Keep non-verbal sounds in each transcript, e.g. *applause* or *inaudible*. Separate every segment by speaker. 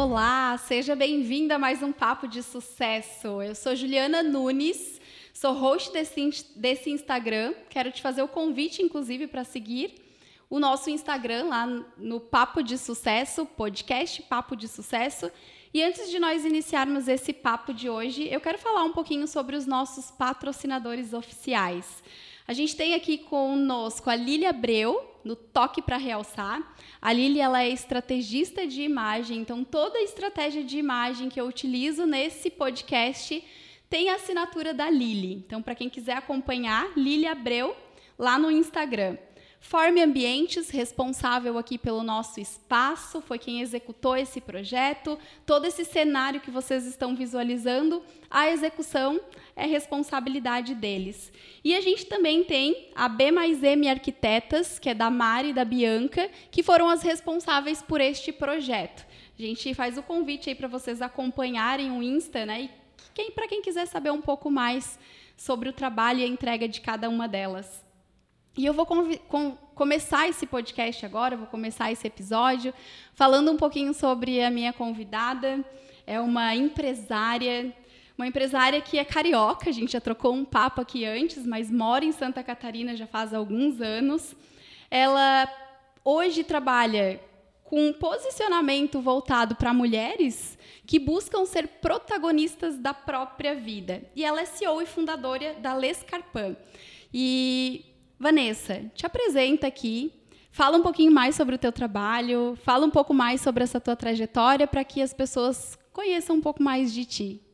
Speaker 1: Olá, seja bem-vinda a mais um Papo de Sucesso. Eu sou Juliana Nunes, sou host desse, desse Instagram. Quero te fazer o convite, inclusive, para seguir o nosso Instagram lá no Papo de Sucesso, podcast Papo de Sucesso. E antes de nós iniciarmos esse papo de hoje, eu quero falar um pouquinho sobre os nossos patrocinadores oficiais. A gente tem aqui conosco a Lília Abreu, no Toque para Realçar. A Lília ela é estrategista de imagem, então toda a estratégia de imagem que eu utilizo nesse podcast tem a assinatura da Lili. Então, para quem quiser acompanhar, Lília Abreu, lá no Instagram. Forme Ambientes, responsável aqui pelo nosso espaço, foi quem executou esse projeto. Todo esse cenário que vocês estão visualizando, a execução é responsabilidade deles. E a gente também tem a B mais M Arquitetas, que é da Mari e da Bianca, que foram as responsáveis por este projeto. A gente faz o convite aí para vocês acompanharem o Insta, né? E quem, para quem quiser saber um pouco mais sobre o trabalho e a entrega de cada uma delas. E eu vou com começar esse podcast agora, vou começar esse episódio falando um pouquinho sobre a minha convidada. É uma empresária, uma empresária que é carioca, a gente já trocou um papo aqui antes, mas mora em Santa Catarina já faz alguns anos. Ela hoje trabalha com um posicionamento voltado para mulheres que buscam ser protagonistas da própria vida. E ela é CEO e fundadora da Lescarpan. E Vanessa, te apresenta aqui, fala um pouquinho mais sobre o teu trabalho, fala um pouco mais sobre essa tua trajetória para que as pessoas conheçam um pouco mais de ti.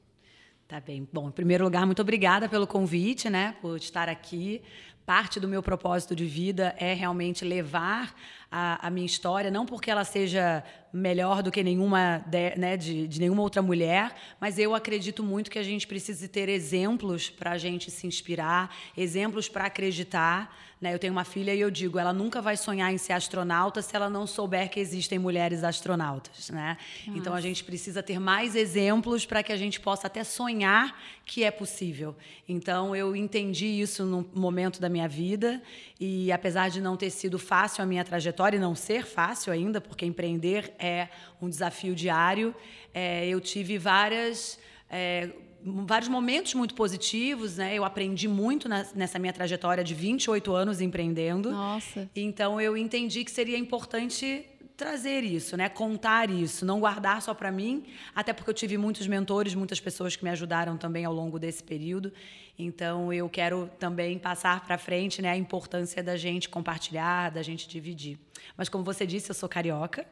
Speaker 2: Tá bem. Bom, em primeiro lugar, muito obrigada pelo convite, né, por estar aqui. Parte do meu propósito de vida é realmente levar a, a minha história, não porque ela seja melhor do que nenhuma de, né, de, de, nenhuma outra mulher, mas eu acredito muito que a gente precisa ter exemplos para a gente se inspirar, exemplos para acreditar. Né? Eu tenho uma filha e eu digo, ela nunca vai sonhar em ser astronauta se ela não souber que existem mulheres astronautas. Né? Então a gente precisa ter mais exemplos para que a gente possa até sonhar que é possível. Então eu entendi isso no momento da minha vida e apesar de não ter sido fácil a minha trajetória e não ser fácil ainda, porque empreender é um desafio diário. É, eu tive várias. É, vários momentos muito positivos, né? Eu aprendi muito na, nessa minha trajetória de 28 anos empreendendo.
Speaker 1: Nossa.
Speaker 2: Então eu entendi que seria importante trazer isso, né? Contar isso, não guardar só para mim, até porque eu tive muitos mentores, muitas pessoas que me ajudaram também ao longo desse período. Então eu quero também passar para frente, né, a importância da gente compartilhar, da gente dividir. Mas como você disse, eu sou carioca.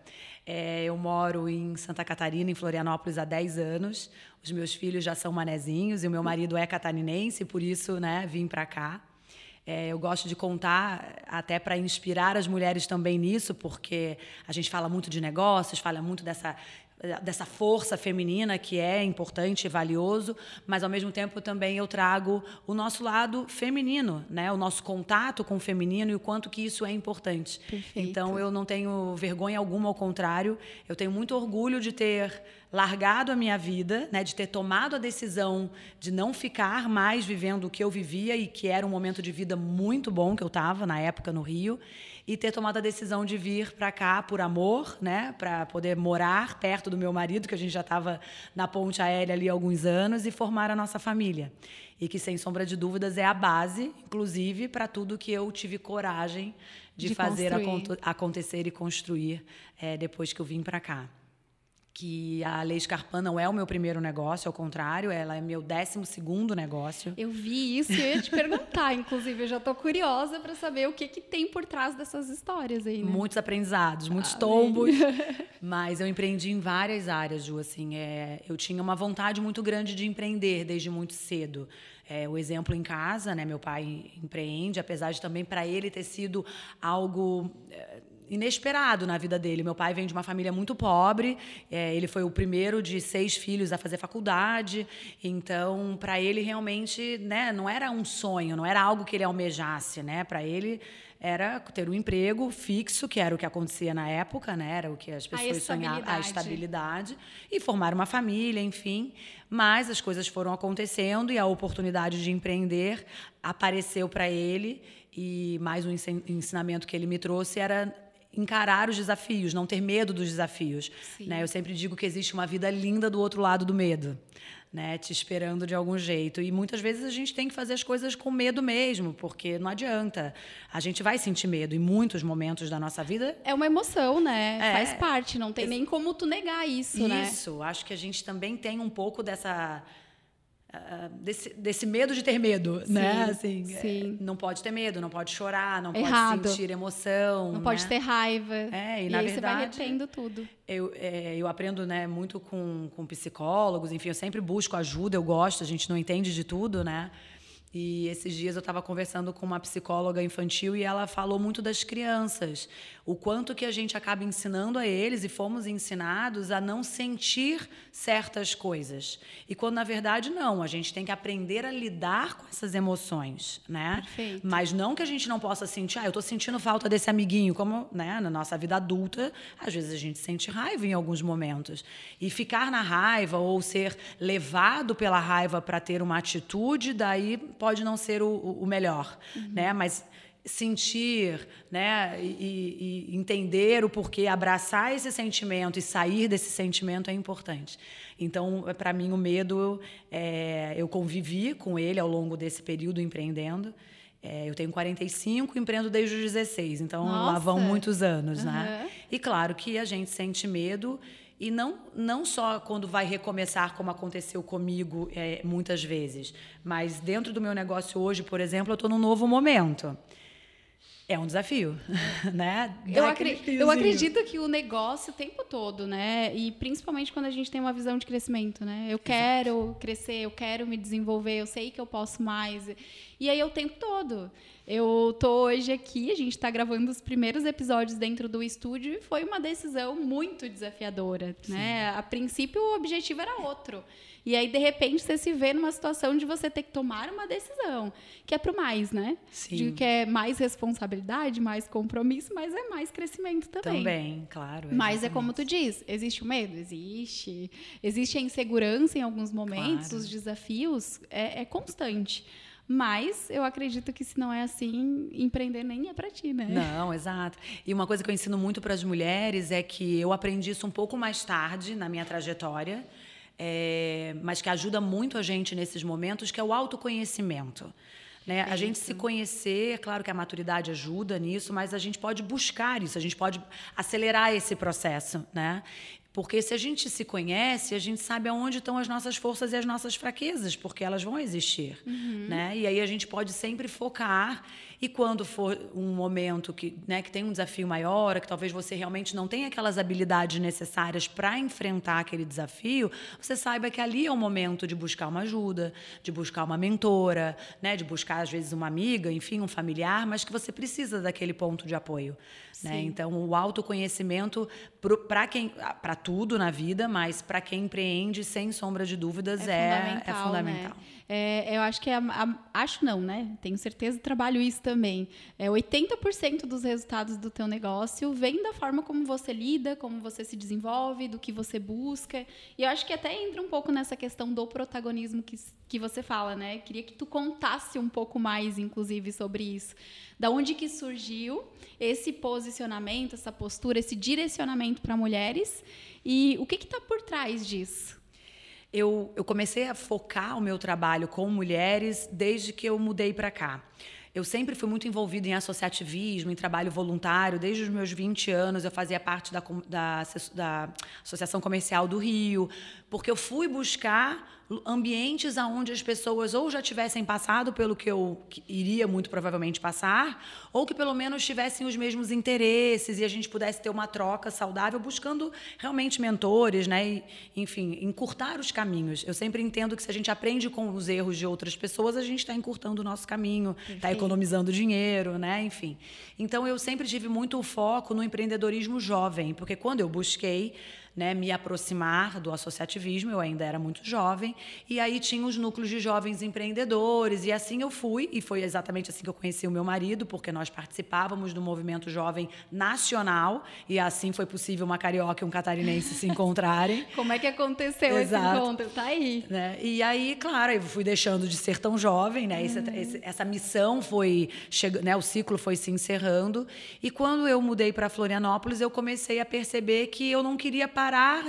Speaker 2: É, eu moro em Santa Catarina, em Florianópolis, há 10 anos. Os meus filhos já são manezinhos e o meu marido é catarinense, por isso, né, vim para cá. É, eu gosto de contar até para inspirar as mulheres também nisso, porque a gente fala muito de negócios, fala muito dessa dessa força feminina que é importante e valioso, mas ao mesmo tempo também eu trago o nosso lado feminino, né? O nosso contato com o feminino e o quanto que isso é importante.
Speaker 1: Perfeito.
Speaker 2: Então eu não tenho vergonha alguma, ao contrário, eu tenho muito orgulho de ter largado a minha vida, né, de ter tomado a decisão de não ficar mais vivendo o que eu vivia e que era um momento de vida muito bom que eu estava na época no Rio e ter tomado a decisão de vir para cá por amor, né, para poder morar perto do meu marido, que a gente já estava na ponte aérea ali há alguns anos e formar a nossa família. E que sem sombra de dúvidas é a base, inclusive, para tudo que eu tive coragem de, de fazer acontecer e construir é, depois que eu vim para cá que a Lei Scarpan não é o meu primeiro negócio, ao contrário, ela é meu décimo segundo negócio.
Speaker 1: Eu vi isso e eu ia te perguntar, *laughs* inclusive, eu já estou curiosa para saber o que, que tem por trás dessas histórias aí, né?
Speaker 2: Muitos aprendizados, muitos ah, tombos, *laughs* mas eu empreendi em várias áreas, Ju, assim, é, eu tinha uma vontade muito grande de empreender desde muito cedo. É, o exemplo em casa, né? Meu pai empreende, apesar de também para ele ter sido algo é, inesperado na vida dele. Meu pai vem de uma família muito pobre, é, ele foi o primeiro de seis filhos a fazer faculdade, então para ele realmente, né, não era um sonho, não era algo que ele almejasse, né? Para ele era ter um emprego fixo, que era o que acontecia na época, né? Era o que as pessoas sonhavam, a estabilidade e formar uma família, enfim. Mas as coisas foram acontecendo e a oportunidade de empreender apareceu para ele e mais um ensinamento que ele me trouxe era encarar os desafios, não ter medo dos desafios. Né? Eu sempre digo que existe uma vida linda do outro lado do medo. Né, te esperando de algum jeito. E muitas vezes a gente tem que fazer as coisas com medo mesmo, porque não adianta. A gente vai sentir medo em muitos momentos da nossa vida.
Speaker 1: É uma emoção, né? É, Faz parte, não tem nem como tu negar isso,
Speaker 2: isso
Speaker 1: né?
Speaker 2: Isso, acho que a gente também tem um pouco dessa Uh, desse, desse medo de ter medo, sim, né? Assim,
Speaker 1: sim.
Speaker 2: É, não pode ter medo, não pode chorar, não
Speaker 1: Errado.
Speaker 2: pode sentir emoção.
Speaker 1: Não
Speaker 2: né?
Speaker 1: pode ter raiva.
Speaker 2: É, e,
Speaker 1: e
Speaker 2: na
Speaker 1: aí
Speaker 2: verdade,
Speaker 1: você vai retendo tudo.
Speaker 2: Eu, é, eu aprendo né, muito com, com psicólogos, enfim, eu sempre busco ajuda, eu gosto, a gente não entende de tudo, né? E esses dias eu estava conversando com uma psicóloga infantil e ela falou muito das crianças, o quanto que a gente acaba ensinando a eles e fomos ensinados a não sentir certas coisas. E quando na verdade não, a gente tem que aprender a lidar com essas emoções, né?
Speaker 1: Perfeito.
Speaker 2: Mas não que a gente não possa sentir, ah, eu estou sentindo falta desse amiguinho, como, né, na nossa vida adulta, às vezes a gente sente raiva em alguns momentos. E ficar na raiva ou ser levado pela raiva para ter uma atitude, daí pode não ser o, o melhor, uhum. né? Mas sentir, né, e, e, entender o porquê, abraçar esse sentimento e sair desse sentimento é importante. Então, para mim, o medo, é, eu convivi com ele ao longo desse período empreendendo. É, eu tenho 45, empreendo desde os 16, então
Speaker 1: Nossa.
Speaker 2: lá vão muitos anos, uhum. né? E claro que a gente sente medo e não, não só quando vai recomeçar, como aconteceu comigo é, muitas vezes, mas dentro do meu negócio hoje, por exemplo, eu estou num novo momento. É um desafio, *laughs* né?
Speaker 1: Eu, acri eu, acredito que o negócio o tempo todo, né? E principalmente quando a gente tem uma visão de crescimento, né? Eu quero Exato. crescer, eu quero me desenvolver, eu sei que eu posso mais. E aí o tempo todo. Eu tô hoje aqui, a gente está gravando os primeiros episódios dentro do estúdio e foi uma decisão muito desafiadora, Sim. né? A princípio o objetivo era outro. E aí, de repente, você se vê numa situação de você ter que tomar uma decisão, que é para o mais, né?
Speaker 2: Sim.
Speaker 1: De que é mais responsabilidade, mais compromisso, mas é mais crescimento também.
Speaker 2: Também, claro.
Speaker 1: Exatamente. Mas é como tu diz, existe o medo? Existe. Existe a insegurança em alguns momentos, claro. os desafios, é, é constante. Mas eu acredito que se não é assim, empreender nem é para ti, né?
Speaker 2: Não, exato. E uma coisa que eu ensino muito para as mulheres é que eu aprendi isso um pouco mais tarde na minha trajetória, é, mas que ajuda muito a gente nesses momentos, que é o autoconhecimento. Né? A gente se conhecer, é claro que a maturidade ajuda nisso, mas a gente pode buscar isso, a gente pode acelerar esse processo. Né? Porque se a gente se conhece, a gente sabe aonde estão as nossas forças e as nossas fraquezas, porque elas vão existir, uhum. né? E aí a gente pode sempre focar e quando for um momento que, né, que tem um desafio maior, que talvez você realmente não tenha aquelas habilidades necessárias para enfrentar aquele desafio, você saiba que ali é o momento de buscar uma ajuda, de buscar uma mentora, né, de buscar às vezes uma amiga, enfim, um familiar, mas que você precisa daquele ponto de apoio. Né? Então, o autoconhecimento para quem para tudo na vida, mas para quem empreende, sem sombra de dúvidas, é, é fundamental. É fundamental.
Speaker 1: Né? É, eu acho que é. A, acho não, né? Tenho certeza, trabalho isso também. É, 80% dos resultados do teu negócio vem da forma como você lida, como você se desenvolve, do que você busca. E eu acho que até entra um pouco nessa questão do protagonismo que, que você fala, né? Queria que tu contasse um pouco mais, inclusive, sobre isso. Da onde que surgiu esse posicionamento, essa postura, esse direcionamento para mulheres e o que está por trás disso?
Speaker 2: Eu, eu comecei a focar o meu trabalho com mulheres desde que eu mudei para cá. Eu sempre fui muito envolvida em associativismo, em trabalho voluntário. Desde os meus 20 anos, eu fazia parte da, da, da Associação Comercial do Rio, porque eu fui buscar ambientes aonde as pessoas ou já tivessem passado pelo que eu iria muito provavelmente passar, ou que pelo menos tivessem os mesmos interesses e a gente pudesse ter uma troca saudável, buscando realmente mentores, né? E, enfim, encurtar os caminhos. Eu sempre entendo que se a gente aprende com os erros de outras pessoas, a gente está encurtando o nosso caminho, está economizando dinheiro, né? Enfim. Então eu sempre tive muito foco no empreendedorismo jovem, porque quando eu busquei né, me aproximar do associativismo, eu ainda era muito jovem, e aí tinha os núcleos de jovens empreendedores, e assim eu fui, e foi exatamente assim que eu conheci o meu marido, porque nós participávamos do movimento jovem nacional, e assim foi possível uma carioca e um catarinense se encontrarem. *laughs*
Speaker 1: Como é que aconteceu Exato. esse encontro? Tá aí.
Speaker 2: Né? E aí, claro, eu fui deixando de ser tão jovem, né? Esse, uhum. esse, essa missão foi, chegando, né? O ciclo foi se encerrando, e quando eu mudei para Florianópolis, eu comecei a perceber que eu não queria parar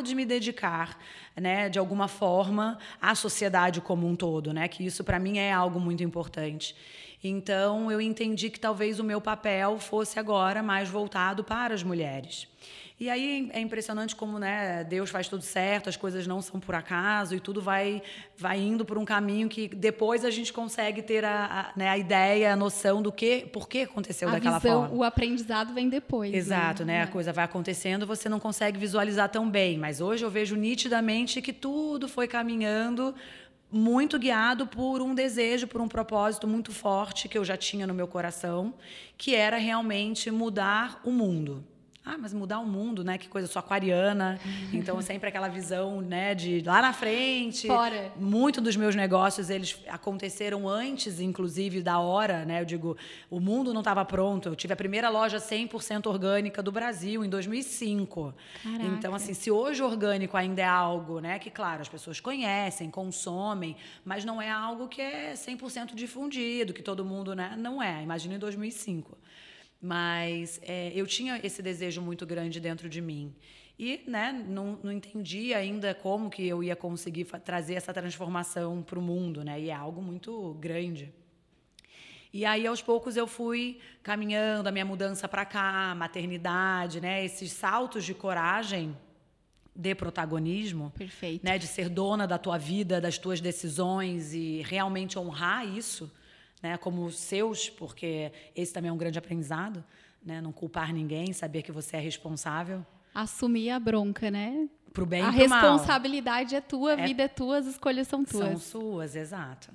Speaker 2: de me dedicar, né, de alguma forma, à sociedade como um todo, né, que isso para mim é algo muito importante. Então, eu entendi que talvez o meu papel fosse agora mais voltado para as mulheres. E aí é impressionante como né, Deus faz tudo certo, as coisas não são por acaso e tudo vai, vai indo por um caminho que depois a gente consegue ter a, a, né, a ideia, a noção do que, por que aconteceu a daquela
Speaker 1: visão,
Speaker 2: forma.
Speaker 1: O aprendizado vem depois.
Speaker 2: Né? Exato, né? né? A coisa vai acontecendo, você não consegue visualizar tão bem. Mas hoje eu vejo nitidamente que tudo foi caminhando muito guiado por um desejo, por um propósito muito forte que eu já tinha no meu coração, que era realmente mudar o mundo. Ah, mas mudar o mundo, né? Que coisa, eu sou aquariana. Então, sempre aquela visão, né, de lá na frente.
Speaker 1: Fora.
Speaker 2: Muito dos meus negócios, eles aconteceram antes, inclusive, da hora, né? Eu digo, o mundo não estava pronto. Eu tive a primeira loja 100% orgânica do Brasil em 2005. Caraca. Então, assim, se hoje orgânico ainda é algo, né? Que, claro, as pessoas conhecem, consomem, mas não é algo que é 100% difundido, que todo mundo, né? Não é. Imagina em 2005. Mas é, eu tinha esse desejo muito grande dentro de mim. E né, não, não entendi ainda como que eu ia conseguir trazer essa transformação para o mundo. Né? E é algo muito grande. E aí, aos poucos, eu fui caminhando a minha mudança para cá, maternidade, né? esses saltos de coragem de protagonismo,
Speaker 1: Perfeito.
Speaker 2: né, de ser dona da tua vida, das tuas decisões e realmente honrar isso né, como seus, porque esse também é um grande aprendizado, né, não culpar ninguém, saber que você é responsável.
Speaker 1: Assumir a bronca, né?
Speaker 2: Pro bem
Speaker 1: a
Speaker 2: e pro
Speaker 1: mal. A responsabilidade é tua, a é, vida é tua, as escolhas são tuas.
Speaker 2: São suas, exato.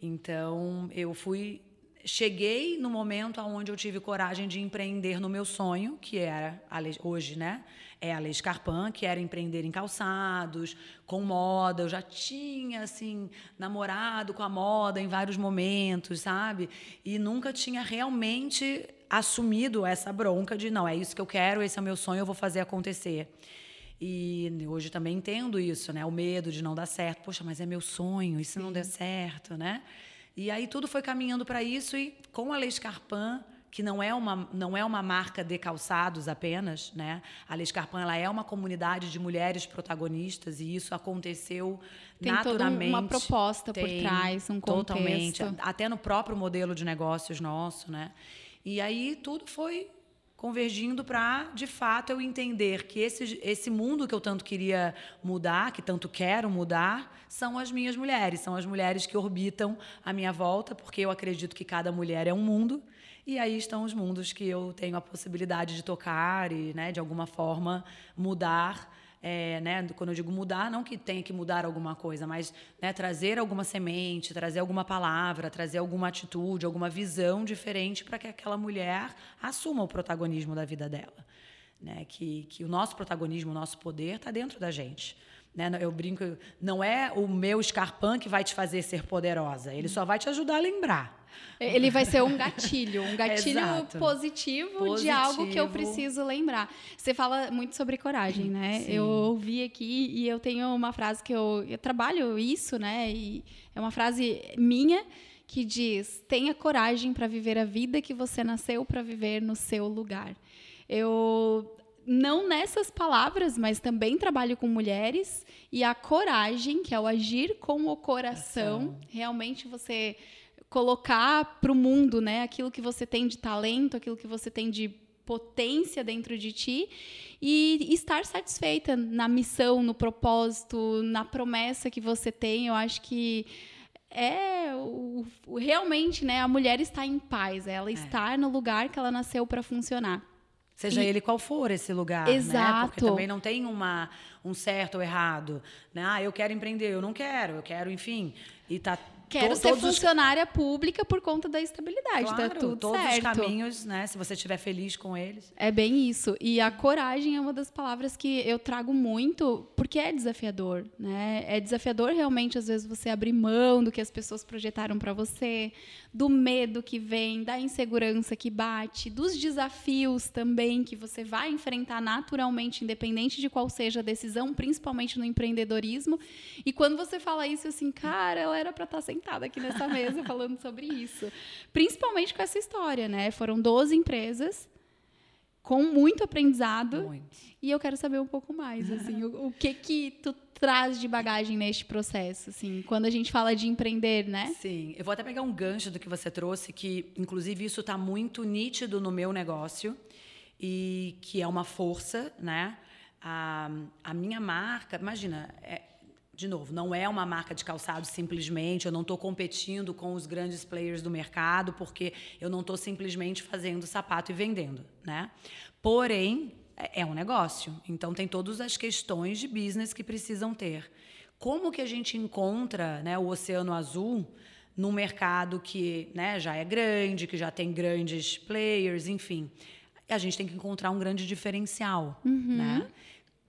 Speaker 2: Então, eu fui cheguei no momento onde eu tive coragem de empreender no meu sonho, que era hoje, né? É a Lei Scarpan, que era empreender em calçados, com moda. Eu já tinha, assim, namorado com a moda em vários momentos, sabe? E nunca tinha realmente assumido essa bronca de, não, é isso que eu quero, esse é o meu sonho, eu vou fazer acontecer. E hoje também entendo isso, né? O medo de não dar certo. Poxa, mas é meu sonho, e se não der certo, né? E aí tudo foi caminhando para isso e com a Lei Scarpan que não é uma, não é uma marca de calçados apenas, né? A Lescarpan ela é uma comunidade de mulheres protagonistas e isso aconteceu
Speaker 1: Tem
Speaker 2: naturalmente.
Speaker 1: Tem uma proposta
Speaker 2: Tem,
Speaker 1: por trás, um contexto.
Speaker 2: Totalmente, até no próprio modelo de negócios nosso, né? E aí tudo foi convergindo para, de fato, eu entender que esse, esse mundo que eu tanto queria mudar, que tanto quero mudar, são as minhas mulheres, são as mulheres que orbitam a minha volta, porque eu acredito que cada mulher é um mundo e aí estão os mundos que eu tenho a possibilidade de tocar e, né, de alguma forma, mudar. É, né, quando eu digo mudar, não que tenha que mudar alguma coisa, mas né, trazer alguma semente, trazer alguma palavra, trazer alguma atitude, alguma visão diferente para que aquela mulher assuma o protagonismo da vida dela. Né, que, que o nosso protagonismo, o nosso poder está dentro da gente. Né? Eu brinco, não é o meu escarpão que vai te fazer ser poderosa, ele só vai te ajudar a lembrar.
Speaker 1: Ele vai ser um gatilho, um *laughs* gatilho positivo, positivo, de algo que eu preciso lembrar. Você fala muito sobre coragem, né? Sim. Eu ouvi aqui e eu tenho uma frase que eu, eu trabalho isso, né? E é uma frase minha que diz: tenha coragem para viver a vida que você nasceu para viver no seu lugar. Eu não nessas palavras, mas também trabalho com mulheres e a coragem, que é o agir com o coração, realmente você colocar para o mundo, né, aquilo que você tem de talento, aquilo que você tem de potência dentro de ti e estar satisfeita na missão, no propósito, na promessa que você tem. Eu acho que é o, o, realmente, né, a mulher está em paz, ela é. está no lugar que ela nasceu para funcionar.
Speaker 2: Seja e... ele qual for esse lugar,
Speaker 1: Exato.
Speaker 2: né? Porque também não tem uma, um certo ou errado. Né? Ah, eu quero empreender, eu não quero, eu quero, enfim. E tá
Speaker 1: Quero ser funcionária os... pública por conta da estabilidade, tá
Speaker 2: claro,
Speaker 1: tá tudo
Speaker 2: todos
Speaker 1: certo.
Speaker 2: os caminhos, né? Se você estiver feliz com eles.
Speaker 1: É bem isso. E a coragem é uma das palavras que eu trago muito, porque é desafiador, né? É desafiador realmente às vezes você abrir mão do que as pessoas projetaram para você, do medo que vem, da insegurança que bate, dos desafios também que você vai enfrentar naturalmente, independente de qual seja a decisão, principalmente no empreendedorismo. E quando você fala isso assim, cara, ela era para estar tá sentada aqui nessa mesa falando sobre isso. Principalmente com essa história, né? Foram 12 empresas com muito aprendizado. Muito. E eu quero saber um pouco mais, assim, o, o, que que tu traz de bagagem neste processo, assim, quando a gente fala de empreender, né?
Speaker 2: Sim, eu vou até pegar um gancho do que você trouxe, que inclusive isso está muito nítido no meu negócio e que é uma força, né? A, a minha marca, imagina, é, de novo, não é uma marca de calçado simplesmente, eu não estou competindo com os grandes players do mercado, porque eu não estou simplesmente fazendo sapato e vendendo, né? Porém, é, é um negócio, então tem todas as questões de business que precisam ter. Como que a gente encontra né, o oceano azul num mercado que né, já é grande, que já tem grandes players, enfim? A gente tem que encontrar um grande diferencial, uhum. né?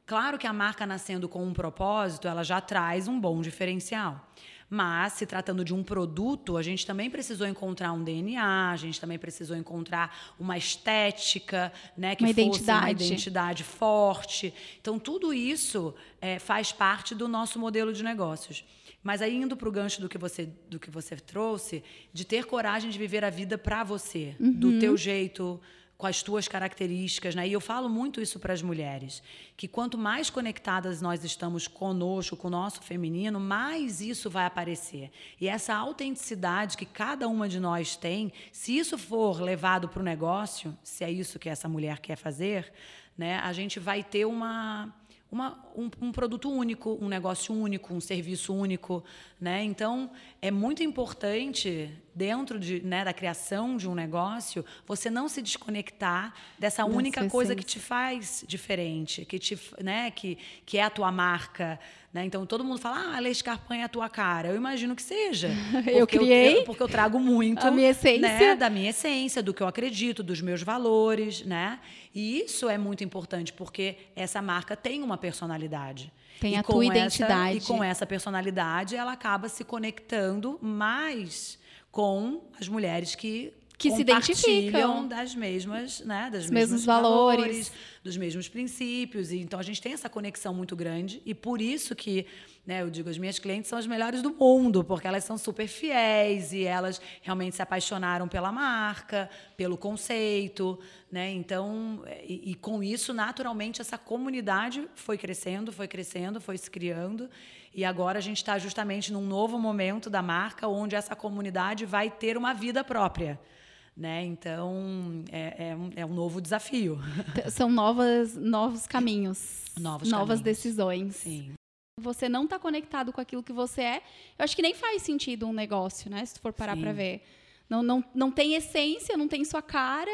Speaker 2: Claro que a marca nascendo com um propósito, ela já traz um bom diferencial. Mas, se tratando de um produto, a gente também precisou encontrar um DNA, a gente também precisou encontrar uma estética, né, que
Speaker 1: uma
Speaker 2: fosse
Speaker 1: identidade.
Speaker 2: uma identidade forte. Então, tudo isso é, faz parte do nosso modelo de negócios. Mas aí indo para o gancho do que você do que você trouxe, de ter coragem de viver a vida para você, uhum. do teu jeito, com as tuas características, né? E eu falo muito isso para as mulheres, que quanto mais conectadas nós estamos conosco, com o nosso feminino, mais isso vai aparecer. E essa autenticidade que cada uma de nós tem, se isso for levado para o negócio, se é isso que essa mulher quer fazer, né? A gente vai ter uma uma, um, um, produto único, um negócio único, um serviço único, né? Então é muito importante dentro de, né, da criação de um negócio você não se desconectar dessa única coisa que te faz diferente, que te, né, que, que é a tua marca, né? Então todo mundo fala, ah, a Lei Escarpanha é a tua cara. Eu imagino que seja. *laughs*
Speaker 1: eu criei.
Speaker 2: Eu, porque eu trago muito
Speaker 1: a minha essência.
Speaker 2: Né, da minha essência, do que eu acredito, dos meus valores, né? E isso é muito importante, porque essa marca tem uma personalidade.
Speaker 1: Tem e a tua identidade.
Speaker 2: Essa, e com essa personalidade, ela acaba se conectando mais com as mulheres que
Speaker 1: que se identificam
Speaker 2: das mesmas, né,
Speaker 1: das mesmos valores. valores,
Speaker 2: dos mesmos princípios. E então a gente tem essa conexão muito grande e por isso que, né, eu digo, as minhas clientes são as melhores do mundo, porque elas são super fiéis e elas realmente se apaixonaram pela marca, pelo conceito, né? Então, e, e com isso, naturalmente, essa comunidade foi crescendo, foi crescendo, foi se criando. E agora a gente está justamente num novo momento da marca, onde essa comunidade vai ter uma vida própria. Né? Então, é, é, um, é um novo desafio.
Speaker 1: São novas, novos caminhos,
Speaker 2: novos
Speaker 1: novas
Speaker 2: caminhos.
Speaker 1: decisões.
Speaker 2: Sim.
Speaker 1: Você não está conectado com aquilo que você é. Eu acho que nem faz sentido um negócio, né? Se tu for parar para ver. Não, não, não tem essência, não tem sua cara.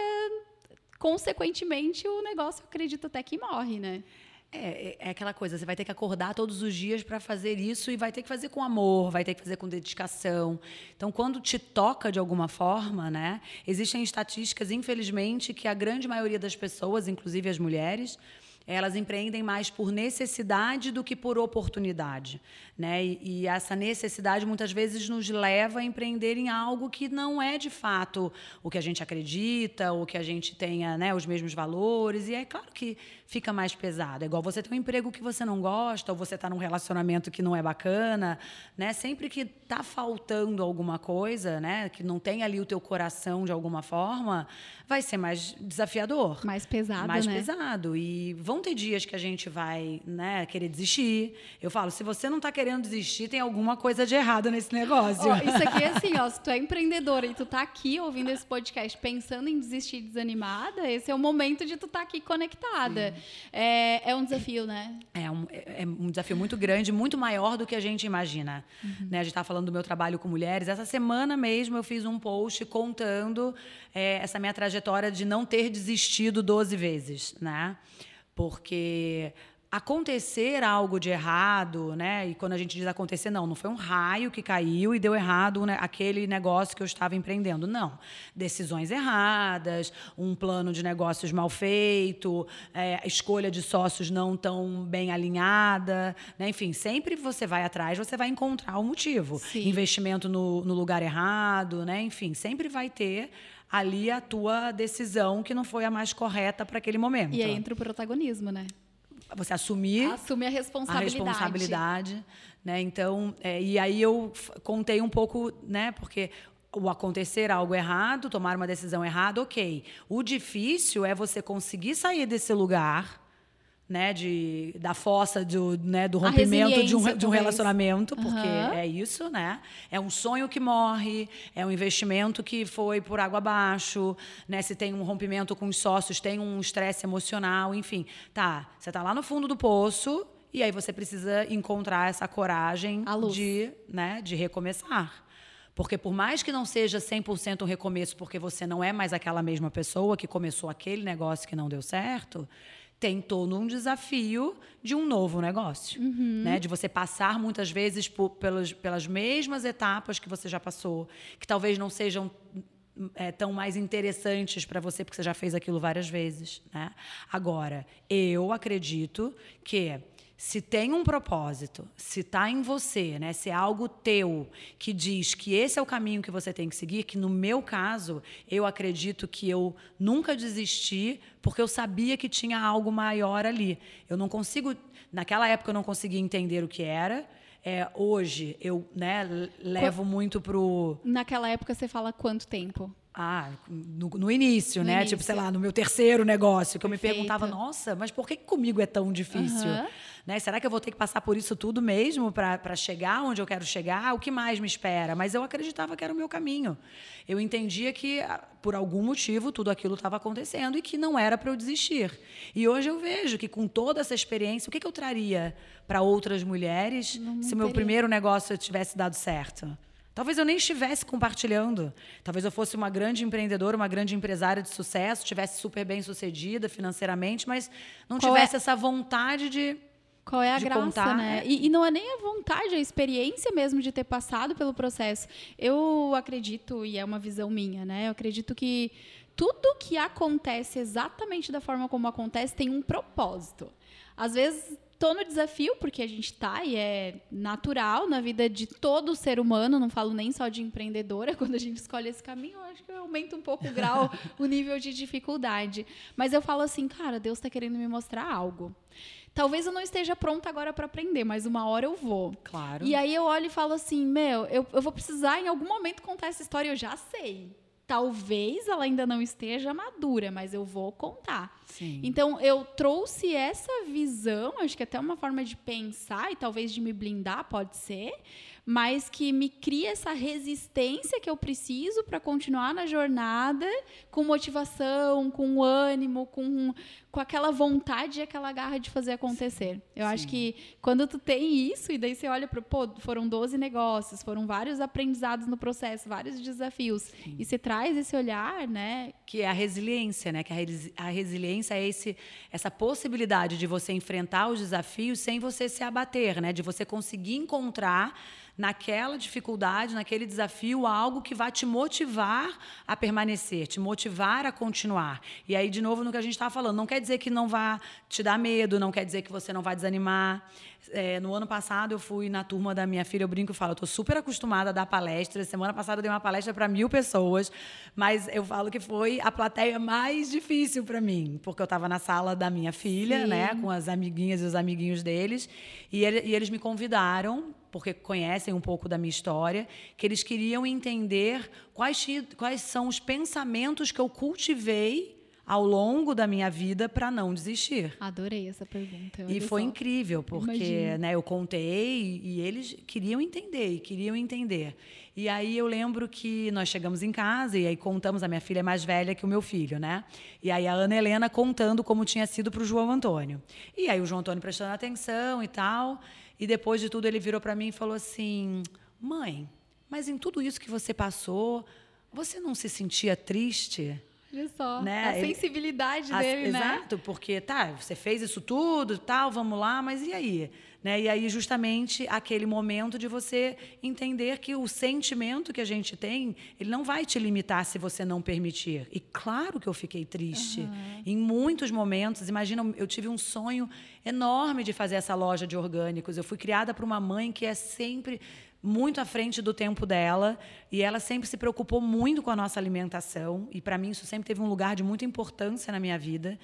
Speaker 1: Consequentemente, o negócio, eu acredito até que morre, né?
Speaker 2: É, é, aquela coisa, você vai ter que acordar todos os dias para fazer isso e vai ter que fazer com amor, vai ter que fazer com dedicação. Então, quando te toca de alguma forma, né? Existem estatísticas, infelizmente, que a grande maioria das pessoas, inclusive as mulheres, elas empreendem mais por necessidade do que por oportunidade. Né? E, e, essa necessidade muitas vezes nos leva a empreender em algo que não é de fato o que a gente acredita, ou que a gente tenha né, os mesmos valores. E é claro que fica mais pesado. É igual você ter um emprego que você não gosta, ou você está num relacionamento que não é bacana. Né? Sempre que está faltando alguma coisa, né, que não tem ali o teu coração de alguma forma, vai ser mais desafiador.
Speaker 1: Mais pesado,
Speaker 2: Mais
Speaker 1: né?
Speaker 2: pesado. E vão ter dias que a gente vai né, querer desistir. Eu falo, se você não está querendo desistir, tem alguma coisa de errado nesse negócio.
Speaker 1: Oh, isso aqui é *laughs* assim, ó, se tu é empreendedora e tu tá aqui ouvindo esse podcast pensando em desistir desanimada, esse é o momento de tu estar tá aqui conectada. É, é, um desafio, né?
Speaker 2: É um, é, é um desafio muito grande, muito maior do que a gente imagina. Uhum. Né? A gente está falando do meu trabalho com mulheres. Essa semana mesmo eu fiz um post contando é, essa minha trajetória de não ter desistido 12 vezes, né? Porque acontecer algo de errado, né? E quando a gente diz acontecer, não, não foi um raio que caiu e deu errado né, aquele negócio que eu estava empreendendo. Não. Decisões erradas, um plano de negócios mal feito, é, escolha de sócios não tão bem alinhada. Né? Enfim, sempre você vai atrás, você vai encontrar o motivo. Sim. Investimento no, no lugar errado, né? Enfim, sempre vai ter ali a tua decisão que não foi a mais correta para aquele momento.
Speaker 1: E aí entra o protagonismo, né?
Speaker 2: você assumir
Speaker 1: Assume a responsabilidade.
Speaker 2: A responsabilidade, né? Então, é, e aí eu contei um pouco, né? Porque o acontecer algo errado, tomar uma decisão errada, ok. O difícil é você conseguir sair desse lugar né, de, da fossa do, né, do rompimento de um, de um relacionamento, porque uhum. é isso, né? É um sonho que morre, é um investimento que foi por água abaixo, né? Se tem um rompimento com os sócios, tem um estresse emocional, enfim. Tá, você está lá no fundo do poço e aí você precisa encontrar essa coragem de, né, de recomeçar. Porque por mais que não seja 100% um recomeço, porque você não é mais aquela mesma pessoa que começou aquele negócio que não deu certo, tem todo um desafio de um novo negócio. Uhum. Né? De você passar muitas vezes por, pelas, pelas mesmas etapas que você já passou, que talvez não sejam é, tão mais interessantes para você, porque você já fez aquilo várias vezes. Né? Agora, eu acredito que se tem um propósito, se está em você, né, se é algo teu que diz que esse é o caminho que você tem que seguir, que no meu caso, eu acredito que eu nunca desisti porque eu sabia que tinha algo maior ali. Eu não consigo, naquela época eu não conseguia entender o que era. É, hoje eu né, levo Qu muito pro.
Speaker 1: Naquela época você fala quanto tempo?
Speaker 2: Ah, no, no início, no né? Início. Tipo, sei lá, no meu terceiro negócio, que Perfeito. eu me perguntava, nossa, mas por que comigo é tão difícil? Uhum. Né? Será que eu vou ter que passar por isso tudo mesmo para chegar onde eu quero chegar? O que mais me espera? Mas eu acreditava que era o meu caminho. Eu entendia que, ah, por algum motivo, tudo aquilo estava acontecendo e que não era para eu desistir. E hoje eu vejo que, com toda essa experiência, o que, que eu traria para outras mulheres não se o meu primeiro negócio tivesse dado certo? Talvez eu nem estivesse compartilhando. Talvez eu fosse uma grande empreendedora, uma grande empresária de sucesso, tivesse super bem sucedida financeiramente, mas não Qual tivesse é? essa vontade de.
Speaker 1: Qual é a graça, contar, né? É. E, e, não é nem a vontade, a experiência mesmo de ter passado pelo processo. Eu acredito, e é uma visão minha, né? Eu acredito que tudo que acontece exatamente da forma como acontece tem um propósito. Às vezes Tô no desafio, porque a gente tá e é natural na vida de todo ser humano, não falo nem só de empreendedora, *laughs* quando a gente escolhe esse caminho, eu acho que aumenta um pouco o grau, *laughs* o nível de dificuldade. Mas eu falo assim, cara, Deus está querendo me mostrar algo. Talvez eu não esteja pronta agora para aprender, mas uma hora eu vou.
Speaker 2: Claro.
Speaker 1: E aí eu olho e falo assim, meu, eu, eu vou precisar em algum momento contar essa história, eu já sei talvez ela ainda não esteja madura, mas eu vou contar. Sim. Então eu trouxe essa visão, acho que até uma forma de pensar e talvez de me blindar pode ser, mas que me cria essa resistência que eu preciso para continuar na jornada com motivação, com ânimo, com, com aquela vontade e aquela garra de fazer acontecer. Eu Sim. acho que quando tu tem isso, e daí você olha para, pô, foram 12 negócios, foram vários aprendizados no processo, vários desafios, Sim. e você traz esse olhar, né?
Speaker 2: Que é a resiliência, né? Que a, resi a resiliência é esse, essa possibilidade de você enfrentar os desafios sem você se abater, né? De você conseguir encontrar naquela dificuldade, naquele desafio, algo que vai te motivar a permanecer, te motivar a continuar. E aí, de novo, no que a gente estava falando, não quer dizer que não vá te dar medo, não quer dizer que você não vai desanimar. É, no ano passado, eu fui na turma da minha filha, eu brinco e falo, eu estou super acostumada a dar palestras. Semana passada, eu dei uma palestra para mil pessoas, mas eu falo que foi a plateia mais difícil para mim, porque eu estava na sala da minha filha, Sim. né, com as amiguinhas e os amiguinhos deles, e, ele, e eles me convidaram porque conhecem um pouco da minha história, que eles queriam entender quais, quais são os pensamentos que eu cultivei ao longo da minha vida para não desistir.
Speaker 1: Adorei essa pergunta.
Speaker 2: E foi só. incrível, porque né, eu contei e eles queriam entender, e queriam entender. E aí eu lembro que nós chegamos em casa e aí contamos, a minha filha é mais velha que o meu filho, né? E aí a Ana Helena contando como tinha sido para o João Antônio. E aí o João Antônio prestando atenção e tal. E depois de tudo, ele virou para mim e falou assim: Mãe, mas em tudo isso que você passou, você não se sentia triste?
Speaker 1: Só, né? a Ele, sensibilidade a, dele,
Speaker 2: exato, né? Exato, porque tá, você fez isso tudo, tal, vamos lá, mas e aí? Né? E aí, justamente, aquele momento de você entender que o sentimento que a gente tem, ele não vai te limitar se você não permitir. E claro que eu fiquei triste. Uhum. Em muitos momentos, imagina, eu tive um sonho enorme de fazer essa loja de orgânicos. Eu fui criada por uma mãe que é sempre muito à frente do tempo dela e ela sempre se preocupou muito com a nossa alimentação e para mim isso sempre teve um lugar de muita importância na minha vida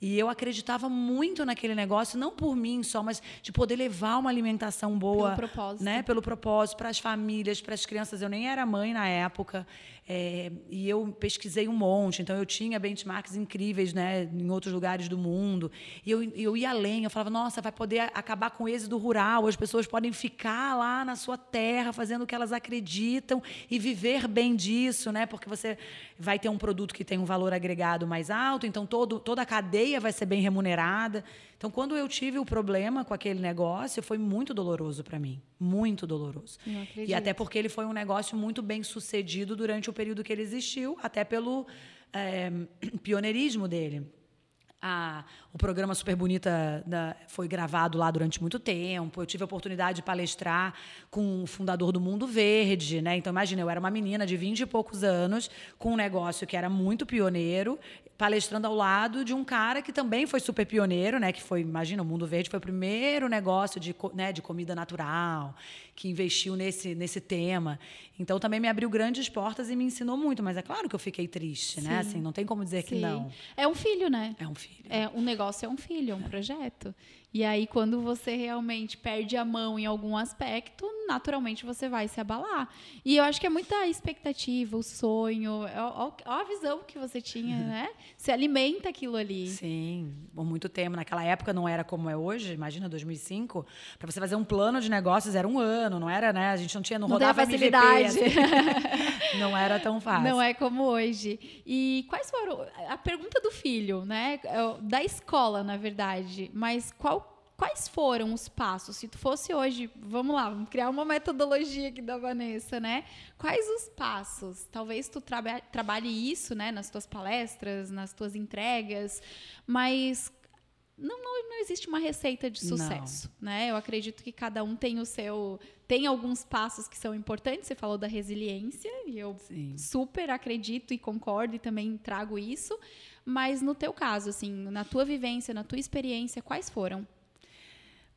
Speaker 2: e eu acreditava muito naquele negócio, não por mim só, mas de poder levar uma alimentação boa,
Speaker 1: pelo propósito,
Speaker 2: né, pelo propósito para as famílias, para as crianças. Eu nem era mãe na época. É, e eu pesquisei um monte, então eu tinha benchmarks incríveis né, em outros lugares do mundo. E eu, eu ia além, eu falava, nossa, vai poder acabar com o êxodo rural, as pessoas podem ficar lá na sua terra fazendo o que elas acreditam e viver bem disso, né? Porque você vai ter um produto que tem um valor agregado mais alto, então todo, toda a cadeia vai ser bem remunerada. Então, quando eu tive o problema com aquele negócio, foi muito doloroso para mim. Muito doloroso. E até porque ele foi um negócio muito bem sucedido durante o período que ele existiu, até pelo é, *clears throat* pioneirismo dele. A, o programa Super Bonita da, foi gravado lá durante muito tempo. Eu tive a oportunidade de palestrar com o fundador do Mundo Verde, né? Então imagina, eu era uma menina de 20 e poucos anos com um negócio que era muito pioneiro palestrando ao lado de um cara que também foi super pioneiro, né? Que foi, imagina, o Mundo Verde foi o primeiro negócio de, né, de comida natural, que investiu nesse, nesse tema. Então também me abriu grandes portas e me ensinou muito. Mas é claro que eu fiquei triste, né? Sim. né? Assim, não tem como dizer Sim. que não.
Speaker 1: É um filho, né?
Speaker 2: É um filho.
Speaker 1: É, um negócio é um filho, é um é. projeto. E aí, quando você realmente perde a mão em algum aspecto, naturalmente você vai se abalar. E eu acho que é muita expectativa, o sonho, ó, a visão que você tinha, *laughs* né? Se alimenta aquilo ali.
Speaker 2: Sim, por muito tempo. Naquela época não era como é hoje, imagina 2005. Para você fazer um plano de negócios era um ano, não era, né? A gente não tinha, não, não rodava
Speaker 1: facilidade.
Speaker 2: MVP, assim. *laughs* não era tão fácil.
Speaker 1: Não é como hoje. E quais foram. A pergunta do filho, né? É da escola, na verdade. Mas qual quais foram os passos? Se tu fosse hoje, vamos lá, vamos criar uma metodologia aqui da Vanessa, né? Quais os passos? Talvez tu traba trabalhe isso, né, nas tuas palestras, nas tuas entregas, mas não, não, não existe uma receita de sucesso, não. né? Eu acredito que cada um tem o seu, tem alguns passos que são importantes. Você falou da resiliência e eu Sim. super acredito e concordo e também trago isso. Mas no teu caso, assim, na tua vivência, na tua experiência, quais foram?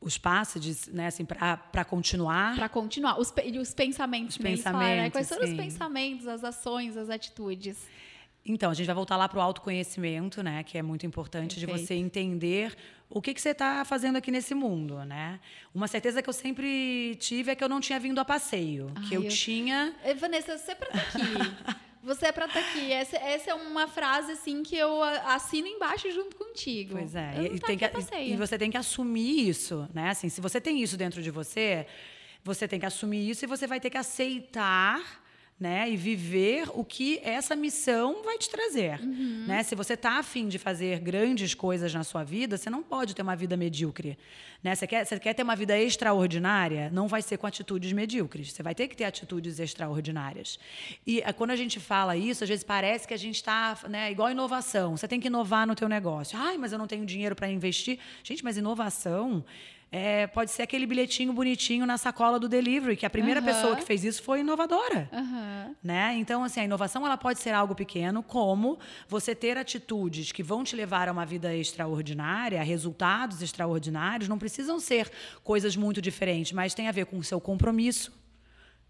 Speaker 2: Os passos, né, assim, para continuar.
Speaker 1: Para continuar. Os, os pensamentos, os pensamentos falar, né? Quais foram os pensamentos, as ações, as atitudes?
Speaker 2: Então, a gente vai voltar lá para o autoconhecimento, né? Que é muito importante Perfeito. de você entender o que, que você está fazendo aqui nesse mundo, né? Uma certeza que eu sempre tive é que eu não tinha vindo a passeio. Ai, que eu, eu... tinha.
Speaker 1: Vanessa, você para estar aqui. *laughs* Você é pra estar tá aqui. Essa, essa, é uma frase assim que eu assino embaixo junto contigo.
Speaker 2: Pois é. E, tem que, e, você tem que assumir isso, né? Assim, se você tem isso dentro de você, você tem que assumir isso e você vai ter que aceitar né? E viver o que essa missão vai te trazer, uhum. né? Se você está afim de fazer grandes coisas na sua vida, você não pode ter uma vida medíocre, né? Você quer, você quer ter uma vida extraordinária, não vai ser com atitudes medíocres. Você vai ter que ter atitudes extraordinárias. E eh, quando a gente fala isso, às vezes parece que a gente está, né? Igual inovação. Você tem que inovar no teu negócio. Ai, mas eu não tenho dinheiro para investir. Gente, mas inovação é, pode ser aquele bilhetinho bonitinho na sacola do delivery, que a primeira uhum. pessoa que fez isso foi inovadora. Uhum. Né? Então, assim, a inovação ela pode ser algo pequeno, como você ter atitudes que vão te levar a uma vida extraordinária, a resultados extraordinários, não precisam ser coisas muito diferentes, mas tem a ver com o seu compromisso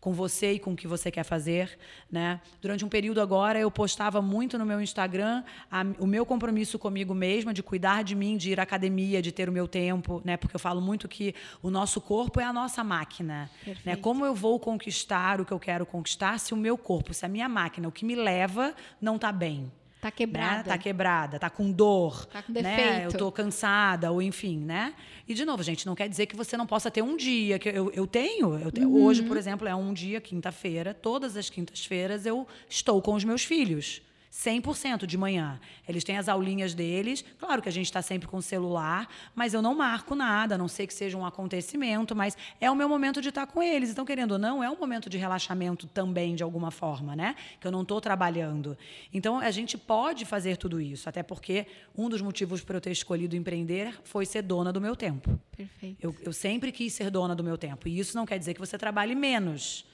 Speaker 2: com você e com o que você quer fazer, né? Durante um período agora eu postava muito no meu Instagram a, o meu compromisso comigo mesma de cuidar de mim, de ir à academia, de ter o meu tempo, né? Porque eu falo muito que o nosso corpo é a nossa máquina, Perfeito. né? Como eu vou conquistar o que eu quero conquistar se o meu corpo, se a minha máquina, o que me leva não está bem?
Speaker 1: Tá quebrada.
Speaker 2: Né? Tá quebrada, tá com dor.
Speaker 1: Tá com
Speaker 2: defeito. Né? Eu tô cansada, ou enfim, né? E, de novo, gente, não quer dizer que você não possa ter um dia. que Eu, eu tenho. Eu tenho uhum. Hoje, por exemplo, é um dia, quinta-feira. Todas as quintas-feiras eu estou com os meus filhos. 100% de manhã. Eles têm as aulinhas deles. Claro que a gente está sempre com o celular, mas eu não marco nada, a não sei que seja um acontecimento, mas é o meu momento de estar tá com eles. Então, querendo ou não, é um momento de relaxamento também, de alguma forma, né? Que eu não estou trabalhando. Então, a gente pode fazer tudo isso, até porque um dos motivos para eu ter escolhido empreender foi ser dona do meu tempo.
Speaker 1: Perfeito.
Speaker 2: Eu, eu sempre quis ser dona do meu tempo. E isso não quer dizer que você trabalhe menos,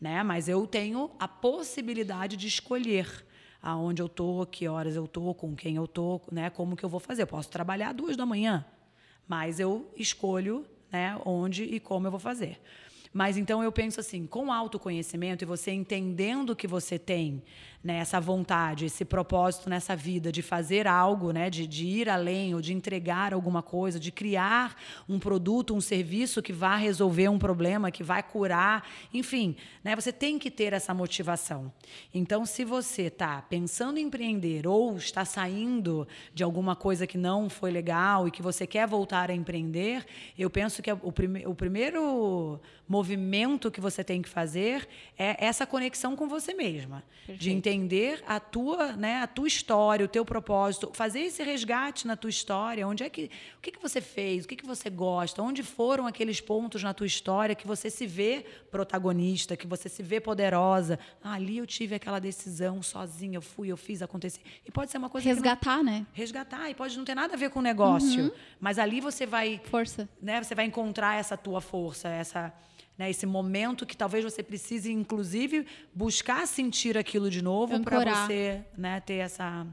Speaker 2: né? Mas eu tenho a possibilidade de escolher aonde eu tô, que horas eu tô, com quem eu tô, né, como que eu vou fazer. Eu posso trabalhar duas da manhã, mas eu escolho, né, onde e como eu vou fazer. Mas então eu penso assim, com autoconhecimento e você entendendo que você tem né, essa vontade, esse propósito nessa vida de fazer algo, né, de, de ir além ou de entregar alguma coisa, de criar um produto, um serviço que vá resolver um problema, que vai curar, enfim, né, você tem que ter essa motivação. Então, se você está pensando em empreender ou está saindo de alguma coisa que não foi legal e que você quer voltar a empreender, eu penso que o, prime o primeiro movimento que você tem que fazer é essa conexão com você mesma, Perfeito. de entender entender a tua, né, a tua história, o teu propósito, fazer esse resgate na tua história, onde é que, o que, que você fez, o que, que você gosta, onde foram aqueles pontos na tua história que você se vê protagonista, que você se vê poderosa. Ah, ali eu tive aquela decisão sozinha, eu fui, eu fiz acontecer. E pode ser uma coisa
Speaker 1: resgatar,
Speaker 2: não,
Speaker 1: né?
Speaker 2: Resgatar e pode não ter nada a ver com o negócio, uhum. mas ali você vai
Speaker 1: força,
Speaker 2: né? Você vai encontrar essa tua força, essa né? Esse momento que talvez você precise, inclusive, buscar sentir aquilo de novo para você né, ter essa,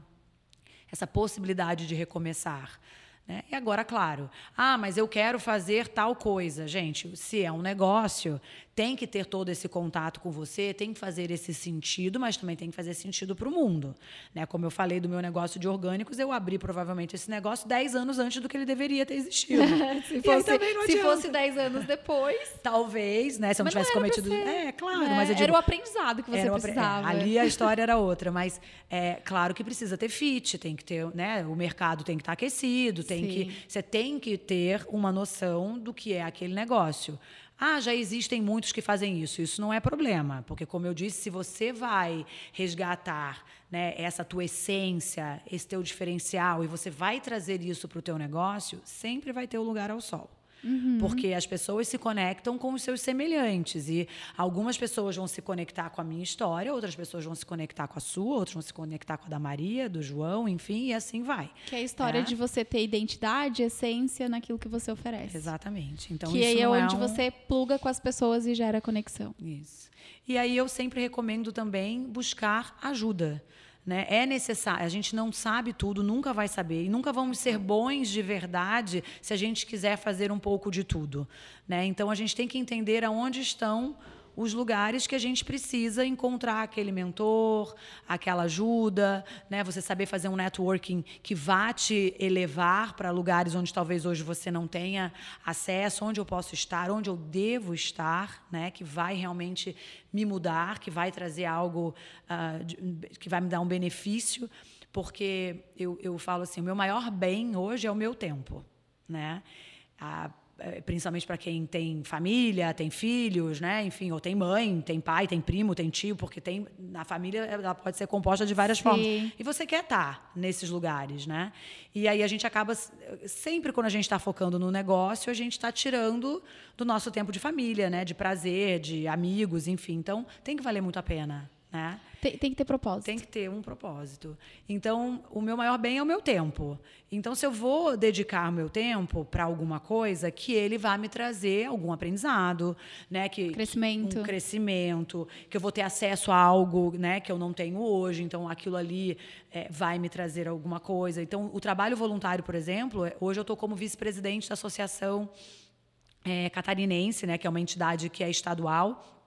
Speaker 2: essa possibilidade de recomeçar. Né? E agora, claro, ah, mas eu quero fazer tal coisa. Gente, se é um negócio, tem que ter todo esse contato com você, tem que fazer esse sentido, mas também tem que fazer sentido para o mundo. Né? Como eu falei do meu negócio de orgânicos, eu abri provavelmente esse negócio 10 anos antes do que ele deveria ter existido. *laughs*
Speaker 1: se, fosse, se fosse 10 anos depois.
Speaker 2: Talvez, né? Se eu não tivesse não cometido. É, claro,
Speaker 1: é,
Speaker 2: mas eu
Speaker 1: digo, Era o aprendizado que você precisava.
Speaker 2: É, ali a história era outra, mas é claro que precisa ter fit, tem que ter, né? O mercado tem que estar aquecido, tem Sim. que. Você tem que ter uma noção do que é aquele negócio. Ah, já existem muitos que fazem isso. Isso não é problema, porque como eu disse, se você vai resgatar né, essa tua essência, esse teu diferencial e você vai trazer isso para o teu negócio, sempre vai ter o lugar ao sol. Uhum. Porque as pessoas se conectam com os seus semelhantes. E algumas pessoas vão se conectar com a minha história, outras pessoas vão se conectar com a sua, outras vão se conectar com a da Maria, do João, enfim, e assim vai.
Speaker 1: Que é a história é. de você ter identidade, essência naquilo que você oferece.
Speaker 2: Exatamente. Então,
Speaker 1: que
Speaker 2: aí
Speaker 1: é onde
Speaker 2: é um...
Speaker 1: você pluga com as pessoas e gera conexão.
Speaker 2: Isso. E aí eu sempre recomendo também buscar ajuda. Né? É necessário, a gente não sabe tudo, nunca vai saber, e nunca vamos ser bons de verdade se a gente quiser fazer um pouco de tudo. Né? Então a gente tem que entender aonde estão os lugares que a gente precisa encontrar aquele mentor, aquela ajuda, né? Você saber fazer um networking que vá te elevar para lugares onde talvez hoje você não tenha acesso, onde eu posso estar, onde eu devo estar, né? Que vai realmente me mudar, que vai trazer algo uh, que vai me dar um benefício, porque eu, eu falo assim, o meu maior bem hoje é o meu tempo, né? A, é, principalmente para quem tem família, tem filhos, né? Enfim, ou tem mãe, tem pai, tem primo, tem tio, porque tem na família ela pode ser composta de várias Sim. formas. E você quer estar tá nesses lugares, né? E aí a gente acaba sempre quando a gente está focando no negócio, a gente está tirando do nosso tempo de família, né? De prazer, de amigos, enfim. Então tem que valer muito a pena. Né?
Speaker 1: Tem, tem, que ter propósito.
Speaker 2: Tem que ter um propósito. Então, o meu maior bem é o meu tempo. Então, se eu vou dedicar meu tempo para alguma coisa, que ele vá me trazer algum aprendizado, né? Que,
Speaker 1: crescimento.
Speaker 2: Um crescimento, que eu vou ter acesso a algo né, que eu não tenho hoje. Então, aquilo ali é, vai me trazer alguma coisa. Então, o trabalho voluntário, por exemplo, é, hoje eu estou como vice-presidente da Associação é, Catarinense, né, que é uma entidade que é estadual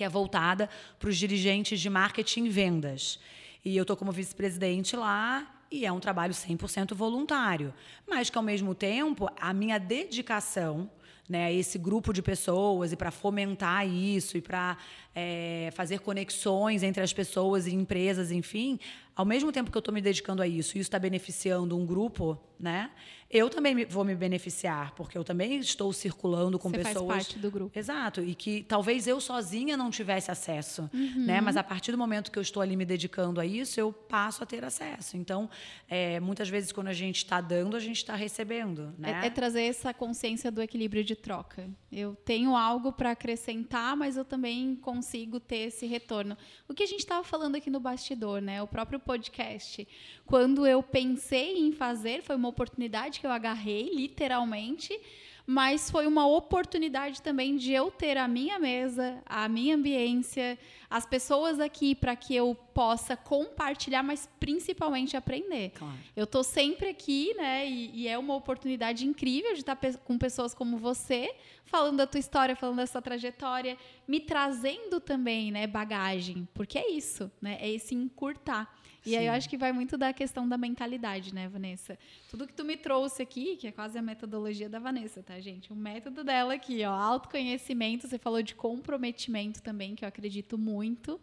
Speaker 2: que é voltada para os dirigentes de marketing e vendas. E eu estou como vice-presidente lá e é um trabalho 100% voluntário, mas que ao mesmo tempo a minha dedicação né, esse grupo de pessoas e para fomentar isso e para é, fazer conexões entre as pessoas e empresas, enfim, ao mesmo tempo que eu estou me dedicando a isso, e isso está beneficiando um grupo, né? Eu também vou me beneficiar, porque eu também estou circulando com
Speaker 1: Você
Speaker 2: pessoas.
Speaker 1: Faz parte do grupo.
Speaker 2: Exato, e que talvez eu sozinha não tivesse acesso, uhum. né? Mas a partir do momento que eu estou ali me dedicando a isso, eu passo a ter acesso. Então, é, muitas vezes quando a gente está dando, a gente está recebendo, né?
Speaker 1: É, é, trazer essa consciência do equilíbrio de troca. Eu tenho algo para acrescentar, mas eu também consigo ter esse retorno. O que a gente estava falando aqui no bastidor, né? O próprio podcast. Quando eu pensei em fazer, foi uma oportunidade que eu agarrei, literalmente, mas foi uma oportunidade também de eu ter a minha mesa, a minha ambiência, as pessoas aqui para que eu possa compartilhar, mas principalmente aprender. Claro. Eu estou sempre aqui, né? E, e, é uma oportunidade incrível de estar pe com pessoas como você, falando da tua história, falando da sua trajetória, me trazendo também, né, bagagem, porque é isso, né? É esse encurtar. E Sim. aí eu acho que vai muito da questão da mentalidade, né, Vanessa? Tudo que tu me trouxe aqui, que é quase a metodologia da Vanessa, tá, gente? O método dela aqui, ó, autoconhecimento, você falou de comprometimento também, que eu acredito muito.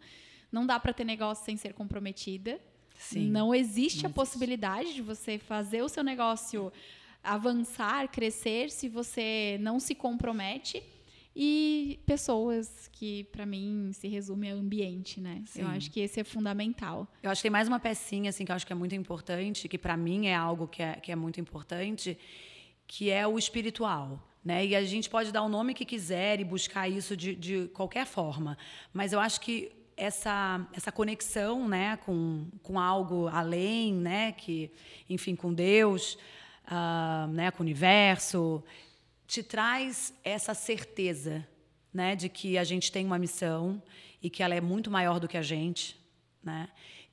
Speaker 1: Não dá para ter negócio sem ser comprometida. Sim. Não existe Não a possibilidade de você fazer o seu negócio avançar, crescer, se você não se compromete e pessoas que para mim se resume ao ambiente, né? Sim. Eu acho que esse é fundamental.
Speaker 2: Eu acho que tem mais uma pecinha assim que eu acho que é muito importante, que para mim é algo que é, que é muito importante, que é o espiritual. Né? E a gente pode dar o nome que quiser e buscar isso de, de qualquer forma, mas eu acho que essa, essa conexão né, com, com algo além, né, que, enfim, com Deus, uh, né, com o universo, te traz essa certeza, né, de que a gente tem uma missão e que ela é muito maior do que a gente, né?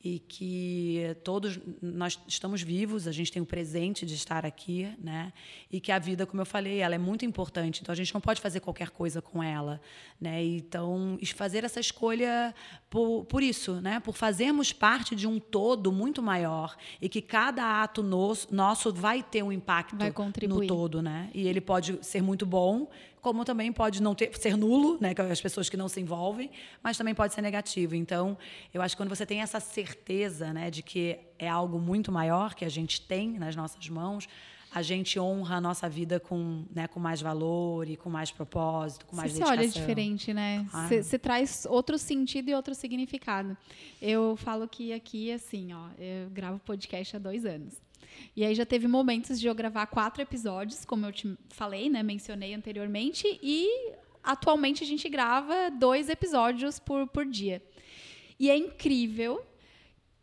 Speaker 2: E que todos nós estamos vivos, a gente tem o presente de estar aqui, né? E que a vida, como eu falei, ela é muito importante, então a gente não pode fazer qualquer coisa com ela, né? Então, fazer essa escolha por, por isso, né? Por fazermos parte de um todo muito maior e que cada ato nosso, nosso vai ter um impacto no todo, né? E ele pode ser muito bom, como também pode não ter, ser nulo, né, as pessoas que não se envolvem, mas também pode ser negativo. Então, eu acho que quando você tem essa certeza, né, de que é algo muito maior que a gente tem nas nossas mãos, a gente honra a nossa vida com, né, com mais valor e com mais propósito, com mais você dedicação.
Speaker 1: Você olha diferente, né? Você traz outro sentido e outro significado. Eu falo que aqui, assim, ó, eu gravo podcast há dois anos. E aí já teve momentos de eu gravar quatro episódios, como eu te falei, né? Mencionei anteriormente. E atualmente a gente grava dois episódios por, por dia. E é incrível,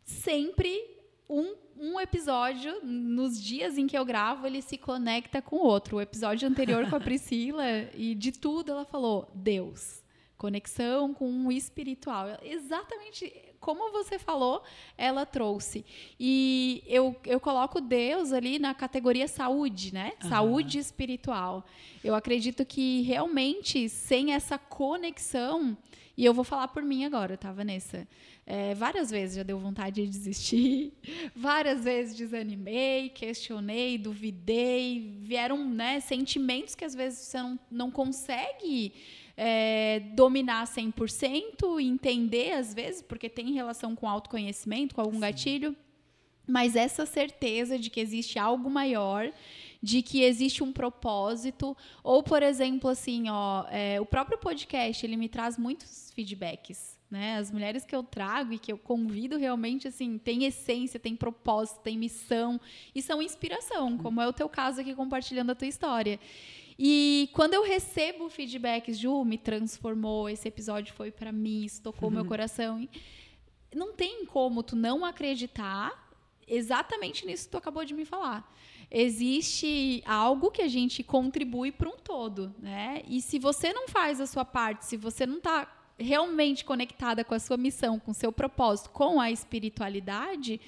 Speaker 1: sempre um, um episódio, nos dias em que eu gravo, ele se conecta com o outro. O episódio anterior com a *laughs* Priscila, e de tudo ela falou Deus. Conexão com o espiritual. Exatamente como você falou, ela trouxe. E eu, eu coloco Deus ali na categoria saúde, né? Uhum. Saúde espiritual. Eu acredito que realmente, sem essa conexão, e eu vou falar por mim agora, tá, Vanessa? É, várias vezes já deu vontade de desistir, *laughs* várias vezes desanimei, questionei, duvidei, vieram né, sentimentos que às vezes você não, não consegue é, dominar 100%, entender às vezes, porque tem relação com autoconhecimento, com algum Sim. gatilho, mas essa certeza de que existe algo maior, de que existe um propósito, ou por exemplo, assim, ó, é, o próprio podcast ele me traz muitos feedbacks. Né? As mulheres que eu trago e que eu convido realmente assim, tem essência, tem propósito, tem missão e são inspiração, como é o teu caso aqui compartilhando a tua história. E quando eu recebo feedbacks, Ju, me transformou, esse episódio foi para mim, isso tocou uhum. meu coração. Não tem como tu não acreditar exatamente nisso que tu acabou de me falar. Existe algo que a gente contribui para um todo, né? E se você não faz a sua parte, se você não está realmente conectada com a sua missão, com o seu propósito, com a espiritualidade,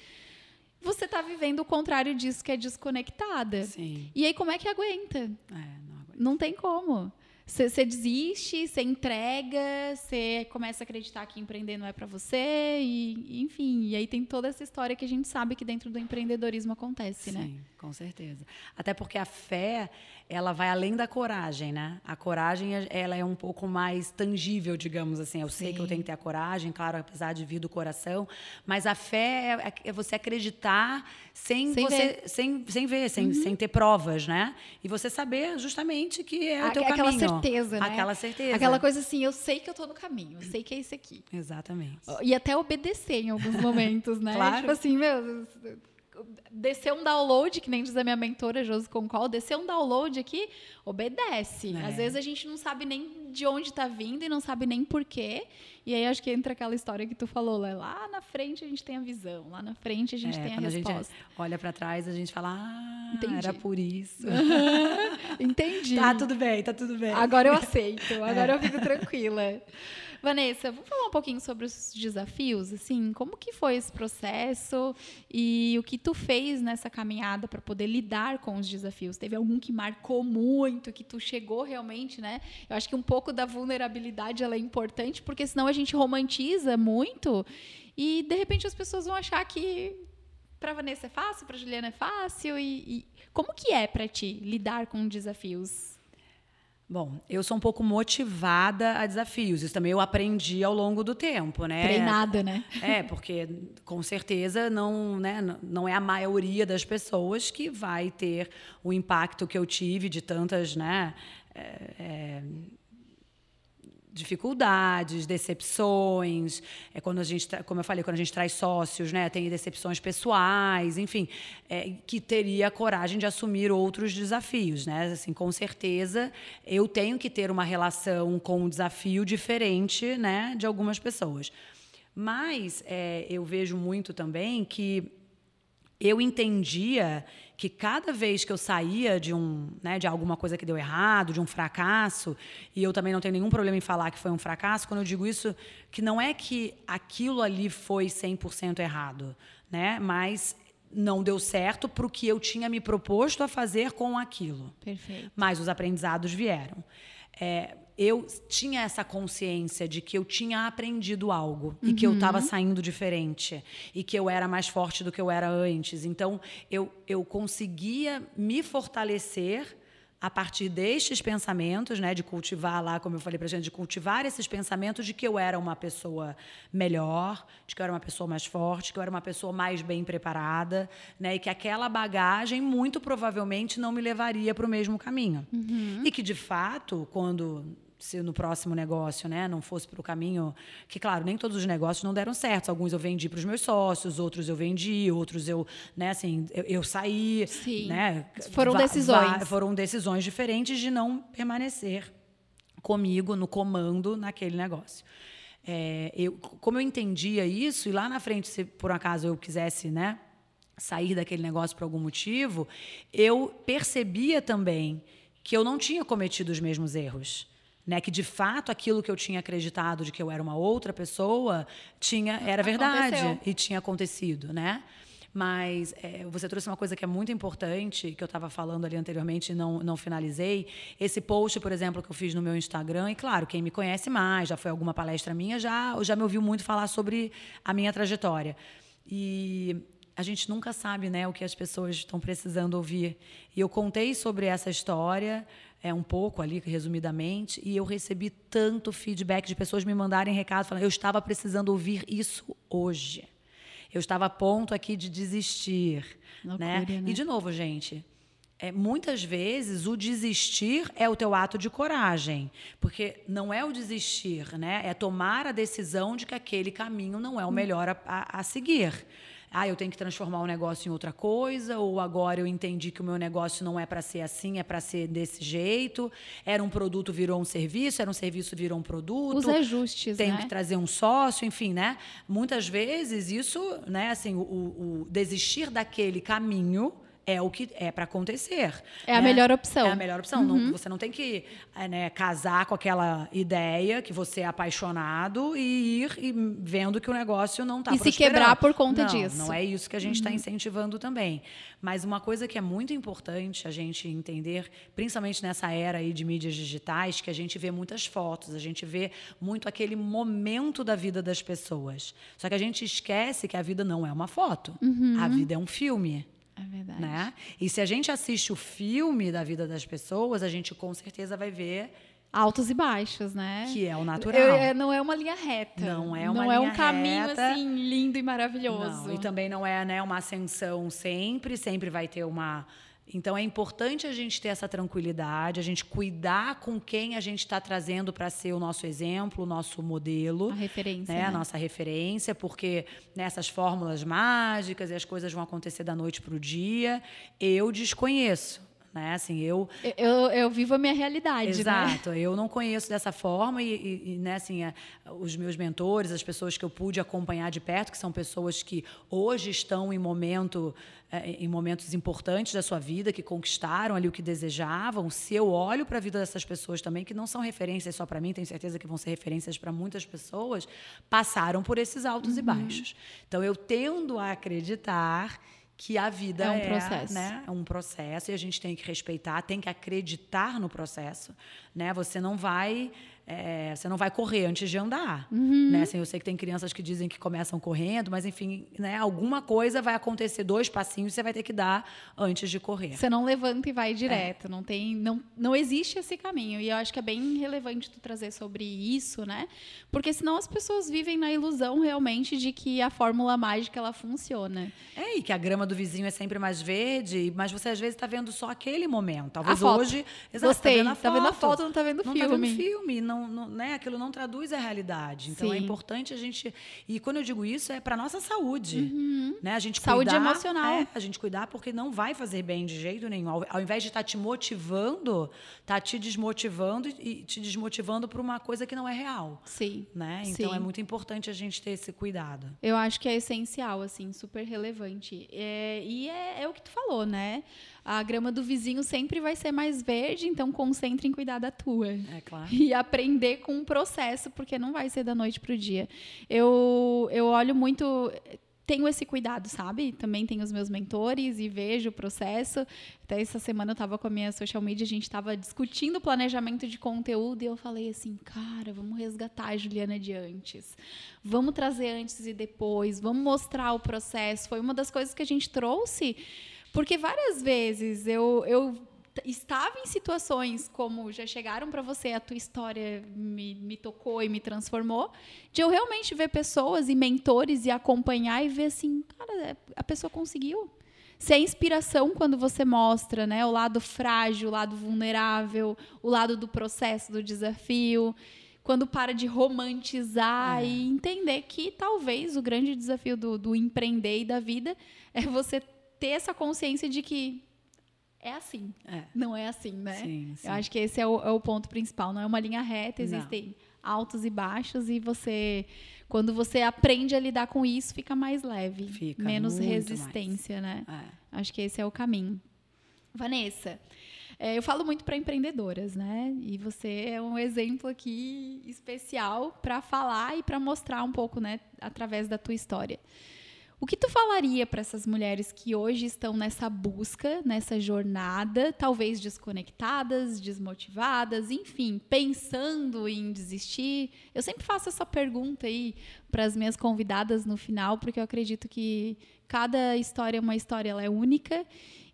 Speaker 1: você está vivendo o contrário disso, que é desconectada.
Speaker 2: Sim.
Speaker 1: E aí, como é que aguenta?
Speaker 2: É,
Speaker 1: não tem como. Você desiste, você entrega, você começa a acreditar que empreender não é para você e, enfim, e aí tem toda essa história que a gente sabe que dentro do empreendedorismo acontece,
Speaker 2: Sim,
Speaker 1: né?
Speaker 2: Sim, com certeza. Até porque a fé, ela vai além da coragem, né? A coragem, ela é um pouco mais tangível, digamos assim. Eu Sim. sei que eu tenho que ter a coragem, claro, apesar de vir do coração, mas a fé é, é você acreditar sem, sem você ver. sem sem ver, sem, uhum. sem ter provas, né? E você saber justamente que é o teu
Speaker 1: Aquela
Speaker 2: caminho.
Speaker 1: Certeza, né?
Speaker 2: Aquela certeza.
Speaker 1: Aquela coisa assim, eu sei que eu tô no caminho, eu sei que é isso aqui.
Speaker 2: Exatamente.
Speaker 1: E até obedecer em alguns momentos, né? *laughs*
Speaker 2: claro.
Speaker 1: Tipo assim, meu, descer um download, que nem diz a minha mentora Josi Concol, descer um download aqui, obedece. É. Às vezes a gente não sabe nem de onde está vindo e não sabe nem porquê. E aí acho que entra aquela história que tu falou, lá na frente a gente tem a visão, lá na frente a gente é, tem a resposta. A gente
Speaker 2: olha para trás, a gente fala, ah, Entendi. era por isso. *laughs*
Speaker 1: Entendi.
Speaker 2: tá tudo bem, tá tudo bem.
Speaker 1: Agora eu aceito, agora é. eu fico tranquila. *laughs* Vanessa, vamos falar um pouquinho sobre os desafios, assim, como que foi esse processo e o que tu fez nessa caminhada para poder lidar com os desafios? Teve algum que marcou muito, que tu chegou realmente, né? Eu acho que um pouco da vulnerabilidade ela é importante, porque senão a gente romantiza muito e de repente as pessoas vão achar que para Vanessa é fácil, para Juliana é fácil e, e como que é para ti lidar com desafios?
Speaker 2: Bom, eu sou um pouco motivada a desafios. Isso também eu aprendi ao longo do tempo, né?
Speaker 1: Treinada, né?
Speaker 2: É, porque com certeza não, né, não é a maioria das pessoas que vai ter o impacto que eu tive de tantas, né? É, é, dificuldades, decepções, é quando a gente, como eu falei, quando a gente traz sócios, né, tem decepções pessoais, enfim, é, que teria a coragem de assumir outros desafios, né? Assim, com certeza, eu tenho que ter uma relação com um desafio diferente, né, de algumas pessoas. Mas é, eu vejo muito também que eu entendia que cada vez que eu saía de um, né, de alguma coisa que deu errado, de um fracasso, e eu também não tenho nenhum problema em falar que foi um fracasso, quando eu digo isso, que não é que aquilo ali foi 100% errado, né? Mas não deu certo para o que eu tinha me proposto a fazer com aquilo.
Speaker 1: Perfeito.
Speaker 2: Mas os aprendizados vieram. É, eu tinha essa consciência de que eu tinha aprendido algo uhum. e que eu estava uhum. saindo diferente e que eu era mais forte do que eu era antes. Então, eu, eu conseguia me fortalecer a partir destes pensamentos, né, de cultivar lá, como eu falei para gente, de cultivar esses pensamentos de que eu era uma pessoa melhor, de que eu era uma pessoa mais forte, que eu era uma pessoa mais bem preparada, né, e que aquela bagagem muito provavelmente não me levaria para o mesmo caminho. Uhum. E que de fato, quando se no próximo negócio né, não fosse para o caminho. Que, claro, nem todos os negócios não deram certo. Alguns eu vendi para os meus sócios, outros eu vendi, outros eu, né, assim, eu, eu saí.
Speaker 1: Sim.
Speaker 2: Né,
Speaker 1: foram decisões.
Speaker 2: foram decisões diferentes de não permanecer comigo no comando naquele negócio. É, eu, como eu entendia isso, e lá na frente, se por acaso eu quisesse né, sair daquele negócio por algum motivo, eu percebia também que eu não tinha cometido os mesmos erros né, que de fato aquilo que eu tinha acreditado de que eu era uma outra pessoa tinha era verdade Aconteceu. e tinha acontecido, né? Mas é, você trouxe uma coisa que é muito importante, que eu estava falando ali anteriormente e não, não finalizei. Esse post, por exemplo, que eu fiz no meu Instagram, e claro, quem me conhece mais, já foi alguma palestra minha, já, já me ouviu muito falar sobre a minha trajetória. E a gente nunca sabe né, o que as pessoas estão precisando ouvir. E eu contei sobre essa história é, um pouco ali, resumidamente, e eu recebi tanto feedback de pessoas me mandarem recado falando: eu estava precisando ouvir isso hoje. Eu estava a ponto aqui de desistir. Loucura, né? né? E, de novo, gente, é, muitas vezes o desistir é o teu ato de coragem, porque não é o desistir, né? É tomar a decisão de que aquele caminho não é o hum. melhor a, a, a seguir ah, eu tenho que transformar o negócio em outra coisa, ou agora eu entendi que o meu negócio não é para ser assim, é para ser desse jeito. Era um produto, virou um serviço, era um serviço, virou um produto.
Speaker 1: Os ajustes,
Speaker 2: Tenho
Speaker 1: né?
Speaker 2: que trazer um sócio, enfim, né? Muitas vezes isso, né, assim, o, o desistir daquele caminho é o que é para acontecer.
Speaker 1: É né? a melhor opção.
Speaker 2: É a melhor opção. Uhum. Não, você não tem que é, né, casar com aquela ideia que você é apaixonado e ir e vendo que o negócio não está
Speaker 1: E se quebrar por conta
Speaker 2: não,
Speaker 1: disso.
Speaker 2: Não é isso que a gente está uhum. incentivando também. Mas uma coisa que é muito importante a gente entender, principalmente nessa era aí de mídias digitais, que a gente vê muitas fotos, a gente vê muito aquele momento da vida das pessoas. Só que a gente esquece que a vida não é uma foto.
Speaker 1: Uhum.
Speaker 2: A vida é um filme.
Speaker 1: É verdade.
Speaker 2: Né? E se a gente assiste o filme da vida das pessoas, a gente com certeza vai ver
Speaker 1: altos e baixos, né?
Speaker 2: Que é o natural.
Speaker 1: Eu, é, não é uma linha reta.
Speaker 2: Não é uma
Speaker 1: Não
Speaker 2: linha
Speaker 1: é um caminho
Speaker 2: reta.
Speaker 1: assim lindo e maravilhoso.
Speaker 2: Não, e também não é né, uma ascensão sempre, sempre vai ter uma então é importante a gente ter essa tranquilidade, a gente cuidar com quem a gente está trazendo para ser o nosso exemplo, o nosso modelo.
Speaker 1: A referência.
Speaker 2: Né?
Speaker 1: né?
Speaker 2: A nossa referência, porque nessas fórmulas mágicas e as coisas vão acontecer da noite para o dia, eu desconheço. Né? Assim, eu,
Speaker 1: eu, eu vivo a minha realidade.
Speaker 2: Né? Exato,
Speaker 1: né?
Speaker 2: eu não conheço dessa forma e, e, e né, assim, a, os meus mentores, as pessoas que eu pude acompanhar de perto, que são pessoas que hoje estão em momento é, em momentos importantes da sua vida, que conquistaram ali o que desejavam. Se eu olho para a vida dessas pessoas também, que não são referências só para mim, tenho certeza que vão ser referências para muitas pessoas, passaram por esses altos uhum. e baixos. Então eu tendo a acreditar que a vida é um é, processo, né? É um processo e a gente tem que respeitar, tem que acreditar no processo, né? Você não vai é, você não vai correr antes de andar.
Speaker 1: Uhum.
Speaker 2: Né? Assim, eu sei que tem crianças que dizem que começam correndo, mas enfim, né, alguma coisa vai acontecer, dois passinhos você vai ter que dar antes de correr.
Speaker 1: Você não levanta e vai direto. É. Não, tem, não, não existe esse caminho. E eu acho que é bem relevante tu trazer sobre isso, né? Porque senão as pessoas vivem na ilusão realmente de que a fórmula mágica ela funciona.
Speaker 2: É, e que a grama do vizinho é sempre mais verde, mas você às vezes está vendo só aquele momento. Talvez hoje.
Speaker 1: Exato, Gostei. Tá vendo a foto, tá vendo a foto não está vendo o
Speaker 2: filme.
Speaker 1: Não
Speaker 2: está vendo filme. Não não, não, né, aquilo não traduz a realidade. Então é Sim. é importante a gente. E quando eu digo isso, é para nossa saúde.
Speaker 1: Uhum.
Speaker 2: Né? A gente
Speaker 1: saúde
Speaker 2: cuidar,
Speaker 1: emocional.
Speaker 2: É, a gente cuidar porque não vai fazer bem de jeito nenhum. Ao, ao invés de estar tá te motivando, tá te desmotivando e te desmotivando para uma coisa que não é real.
Speaker 1: Sim.
Speaker 2: Né? Então
Speaker 1: Sim.
Speaker 2: é muito importante a gente ter esse cuidado.
Speaker 1: Eu acho que é essencial, assim, super relevante. É, e é, é o que tu falou, né? A grama do vizinho sempre vai ser mais verde, então concentre em cuidar da tua.
Speaker 2: É claro.
Speaker 1: E aprender com o processo, porque não vai ser da noite para o dia. Eu, eu olho muito tenho esse cuidado, sabe? Também tenho os meus mentores e vejo o processo. Até essa semana eu estava com a minha social media, a gente estava discutindo o planejamento de conteúdo e eu falei assim, cara, vamos resgatar a Juliana de antes. Vamos trazer antes e depois, vamos mostrar o processo. Foi uma das coisas que a gente trouxe porque várias vezes eu, eu estava em situações como já chegaram para você, a tua história me, me tocou e me transformou, de eu realmente ver pessoas e mentores e acompanhar e ver assim, cara, a pessoa conseguiu. Ser inspiração quando você mostra né, o lado frágil, o lado vulnerável, o lado do processo, do desafio. Quando para de romantizar é. e entender que talvez o grande desafio do, do empreender e da vida é você ter essa consciência de que é assim.
Speaker 2: É.
Speaker 1: Não é assim, né?
Speaker 2: Sim, sim.
Speaker 1: Eu acho que esse é o, é o, ponto principal. Não é uma linha reta, existem não. altos e baixos e você, quando você aprende a lidar com isso, fica mais leve,
Speaker 2: fica
Speaker 1: menos resistência,
Speaker 2: mais.
Speaker 1: né?
Speaker 2: É.
Speaker 1: Acho que esse é o caminho. Vanessa, é, eu falo muito para empreendedoras, né? E você é um exemplo aqui especial para falar e para mostrar um pouco, né, através da tua história. O que tu falaria para essas mulheres que hoje estão nessa busca, nessa jornada, talvez desconectadas, desmotivadas, enfim, pensando em desistir? Eu sempre faço essa pergunta aí para as minhas convidadas no final, porque eu acredito que cada história é uma história, ela é única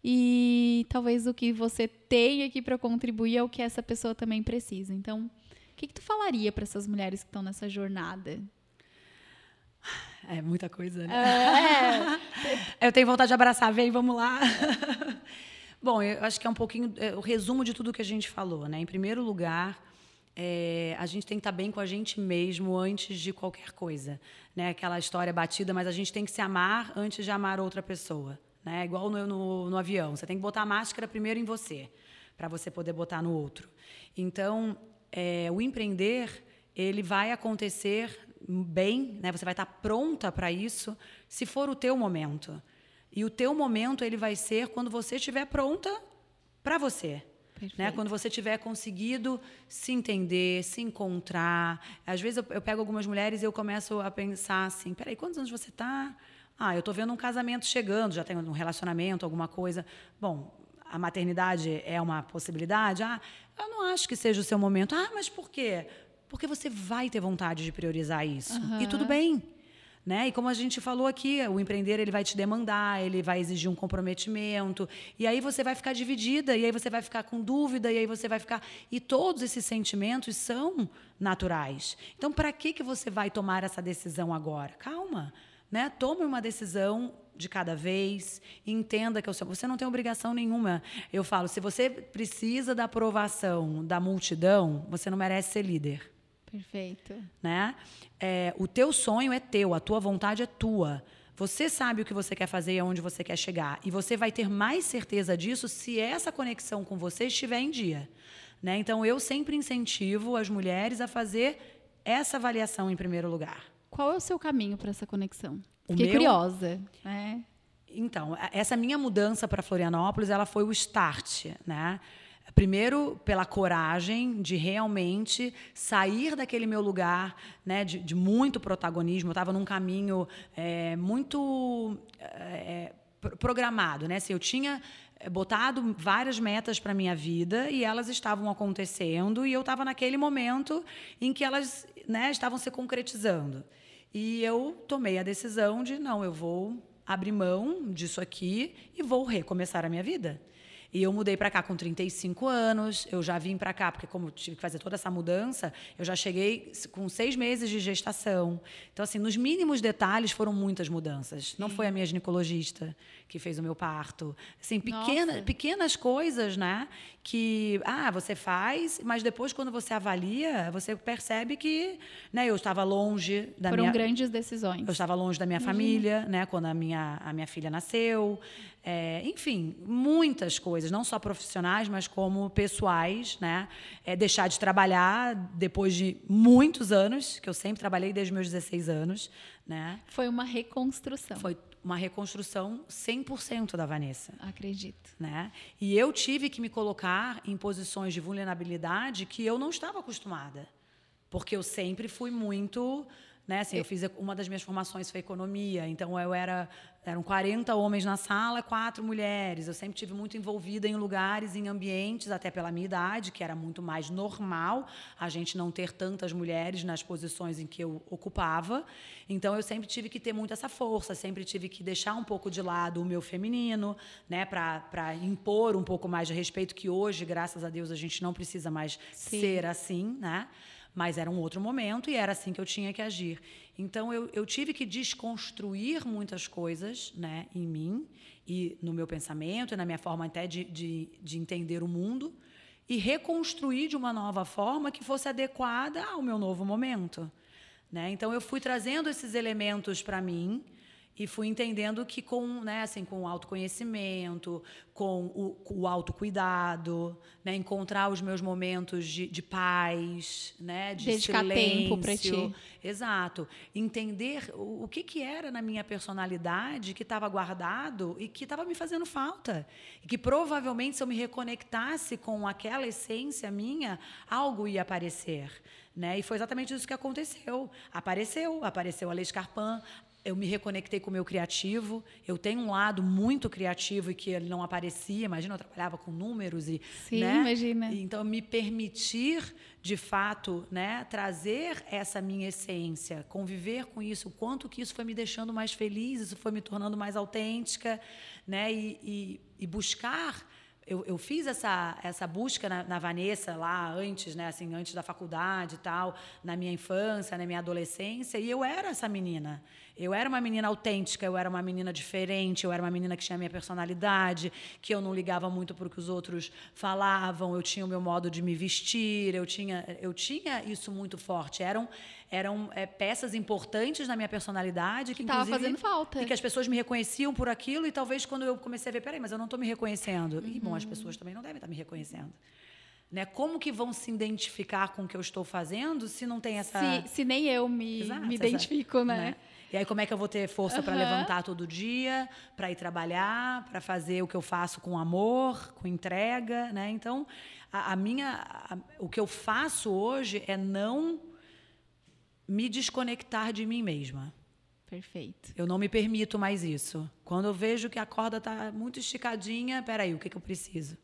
Speaker 1: e talvez o que você tem aqui para contribuir é o que essa pessoa também precisa. Então, o que, que tu falaria para essas mulheres que estão nessa jornada?
Speaker 2: É muita coisa, né?
Speaker 1: É. *laughs*
Speaker 2: eu tenho vontade de abraçar, vem, vamos lá. *laughs* Bom, eu acho que é um pouquinho é, o resumo de tudo que a gente falou, né? Em primeiro lugar, é, a gente tem que estar bem com a gente mesmo antes de qualquer coisa, né? Aquela história batida, mas a gente tem que se amar antes de amar outra pessoa, né? Igual no, no, no avião, você tem que botar a máscara primeiro em você, para você poder botar no outro. Então, é, o empreender ele vai acontecer bem, né? Você vai estar pronta para isso se for o teu momento. E o teu momento ele vai ser quando você estiver pronta para você. Né? Quando você tiver conseguido se entender, se encontrar. Às vezes eu, eu, pego algumas mulheres e eu começo a pensar assim: peraí, quantos anos você está? Ah, eu estou vendo um casamento chegando, já tenho um relacionamento, alguma coisa. Bom, a maternidade é uma possibilidade? Ah, eu não acho que seja o seu momento. Ah, mas por quê? Porque você vai ter vontade de priorizar isso. Uhum. E tudo bem. Né? E como a gente falou aqui, o empreender ele vai te demandar, ele vai exigir um comprometimento, e aí você vai ficar dividida, e aí você vai ficar com dúvida, e aí você vai ficar. E todos esses sentimentos são naturais. Então, para que, que você vai tomar essa decisão agora? Calma. Né? Tome uma decisão de cada vez, entenda que você não tem obrigação nenhuma. Eu falo, se você precisa da aprovação da multidão, você não merece ser líder.
Speaker 1: Perfeito.
Speaker 2: Né? É, o teu sonho é teu, a tua vontade é tua. Você sabe o que você quer fazer e aonde você quer chegar. E você vai ter mais certeza disso se essa conexão com você estiver em dia. Né? Então, eu sempre incentivo as mulheres a fazer essa avaliação em primeiro lugar.
Speaker 1: Qual é o seu caminho para essa conexão? O Fiquei meu... curiosa. Né?
Speaker 2: Então, essa minha mudança para Florianópolis, ela foi o start, né? Primeiro, pela coragem de realmente sair daquele meu lugar né, de, de muito protagonismo. Eu estava num caminho é, muito é, programado. Né? Assim, eu tinha é, botado várias metas para minha vida e elas estavam acontecendo e eu estava naquele momento em que elas né, estavam se concretizando. E eu tomei a decisão de não, eu vou abrir mão disso aqui e vou recomeçar a minha vida. E eu mudei para cá com 35 anos, eu já vim para cá, porque como tive que fazer toda essa mudança, eu já cheguei com seis meses de gestação. Então, assim, nos mínimos detalhes foram muitas mudanças. Não foi a minha ginecologista que fez o meu parto. Assim, pequena, pequenas coisas, né? Que, ah, você faz, mas depois, quando você avalia, você percebe que né, eu estava longe da
Speaker 1: Foram
Speaker 2: minha...
Speaker 1: Foram grandes decisões.
Speaker 2: Eu estava longe da minha Imagina. família, né? Quando a minha, a minha filha nasceu. É, enfim, muitas coisas, não só profissionais, mas como pessoais, né? É, deixar de trabalhar depois de muitos anos, que eu sempre trabalhei desde meus 16 anos, né?
Speaker 1: Foi uma reconstrução.
Speaker 2: Foi uma reconstrução 100% da Vanessa.
Speaker 1: Acredito.
Speaker 2: Né? E eu tive que me colocar em posições de vulnerabilidade que eu não estava acostumada. Porque eu sempre fui muito né? Assim, eu fiz uma das minhas formações foi economia, então eu era eram 40 homens na sala, quatro mulheres. Eu sempre tive muito envolvida em lugares, em ambientes, até pela minha idade, que era muito mais normal a gente não ter tantas mulheres nas posições em que eu ocupava. Então eu sempre tive que ter muito essa força, sempre tive que deixar um pouco de lado o meu feminino, né, para impor um pouco mais de respeito que hoje, graças a Deus, a gente não precisa mais Sim. ser assim, né? Mas era um outro momento e era assim que eu tinha que agir. Então eu, eu tive que desconstruir muitas coisas né, em mim e no meu pensamento e na minha forma até de, de, de entender o mundo e reconstruir de uma nova forma que fosse adequada ao meu novo momento. Né? Então eu fui trazendo esses elementos para mim e fui entendendo que com, né, assim, com o autoconhecimento, com o, o autocuidado, né, encontrar os meus momentos de, de paz, né, de
Speaker 1: Dedicar
Speaker 2: silêncio.
Speaker 1: tempo para ti.
Speaker 2: Exato. Entender o, o que, que era na minha personalidade que estava guardado e que estava me fazendo falta. E que provavelmente, se eu me reconectasse com aquela essência minha, algo ia aparecer. Né? E foi exatamente isso que aconteceu. Apareceu, apareceu a Lei Scarpan, eu me reconectei com o meu criativo. Eu tenho um lado muito criativo e que ele não aparecia. Imagina, eu trabalhava com números e.
Speaker 1: Sim,
Speaker 2: né?
Speaker 1: imagina.
Speaker 2: Então, me permitir, de fato, né, trazer essa minha essência, conviver com isso, o quanto que isso foi me deixando mais feliz, isso foi me tornando mais autêntica, né, e, e, e buscar eu, eu, fiz essa, essa busca na, na, Vanessa lá antes, né, assim, antes da faculdade e tal, na minha infância, na minha adolescência, e eu era essa menina. Eu era uma menina autêntica, eu era uma menina diferente, eu era uma menina que tinha a minha personalidade, que eu não ligava muito para o que os outros falavam, eu tinha o meu modo de me vestir, eu tinha, eu tinha isso muito forte. Eram, eram é, peças importantes na minha personalidade
Speaker 1: que, estava fazendo falta.
Speaker 2: E que as pessoas me reconheciam por aquilo, e talvez quando eu comecei a ver, peraí, mas eu não estou me reconhecendo. Uhum. E, bom, as uhum. pessoas também não devem estar me reconhecendo. Né? Como que vão se identificar com o que eu estou fazendo se não tem essa.
Speaker 1: Se, se nem eu me, Exato, me identifico, essa, né? né?
Speaker 2: E aí, como é que eu vou ter força para levantar todo dia, para ir trabalhar, para fazer o que eu faço com amor, com entrega, né? Então, a, a minha, a, o que eu faço hoje é não me desconectar de mim mesma.
Speaker 1: Perfeito.
Speaker 2: Eu não me permito mais isso. Quando eu vejo que a corda está muito esticadinha, peraí, o que, que eu preciso?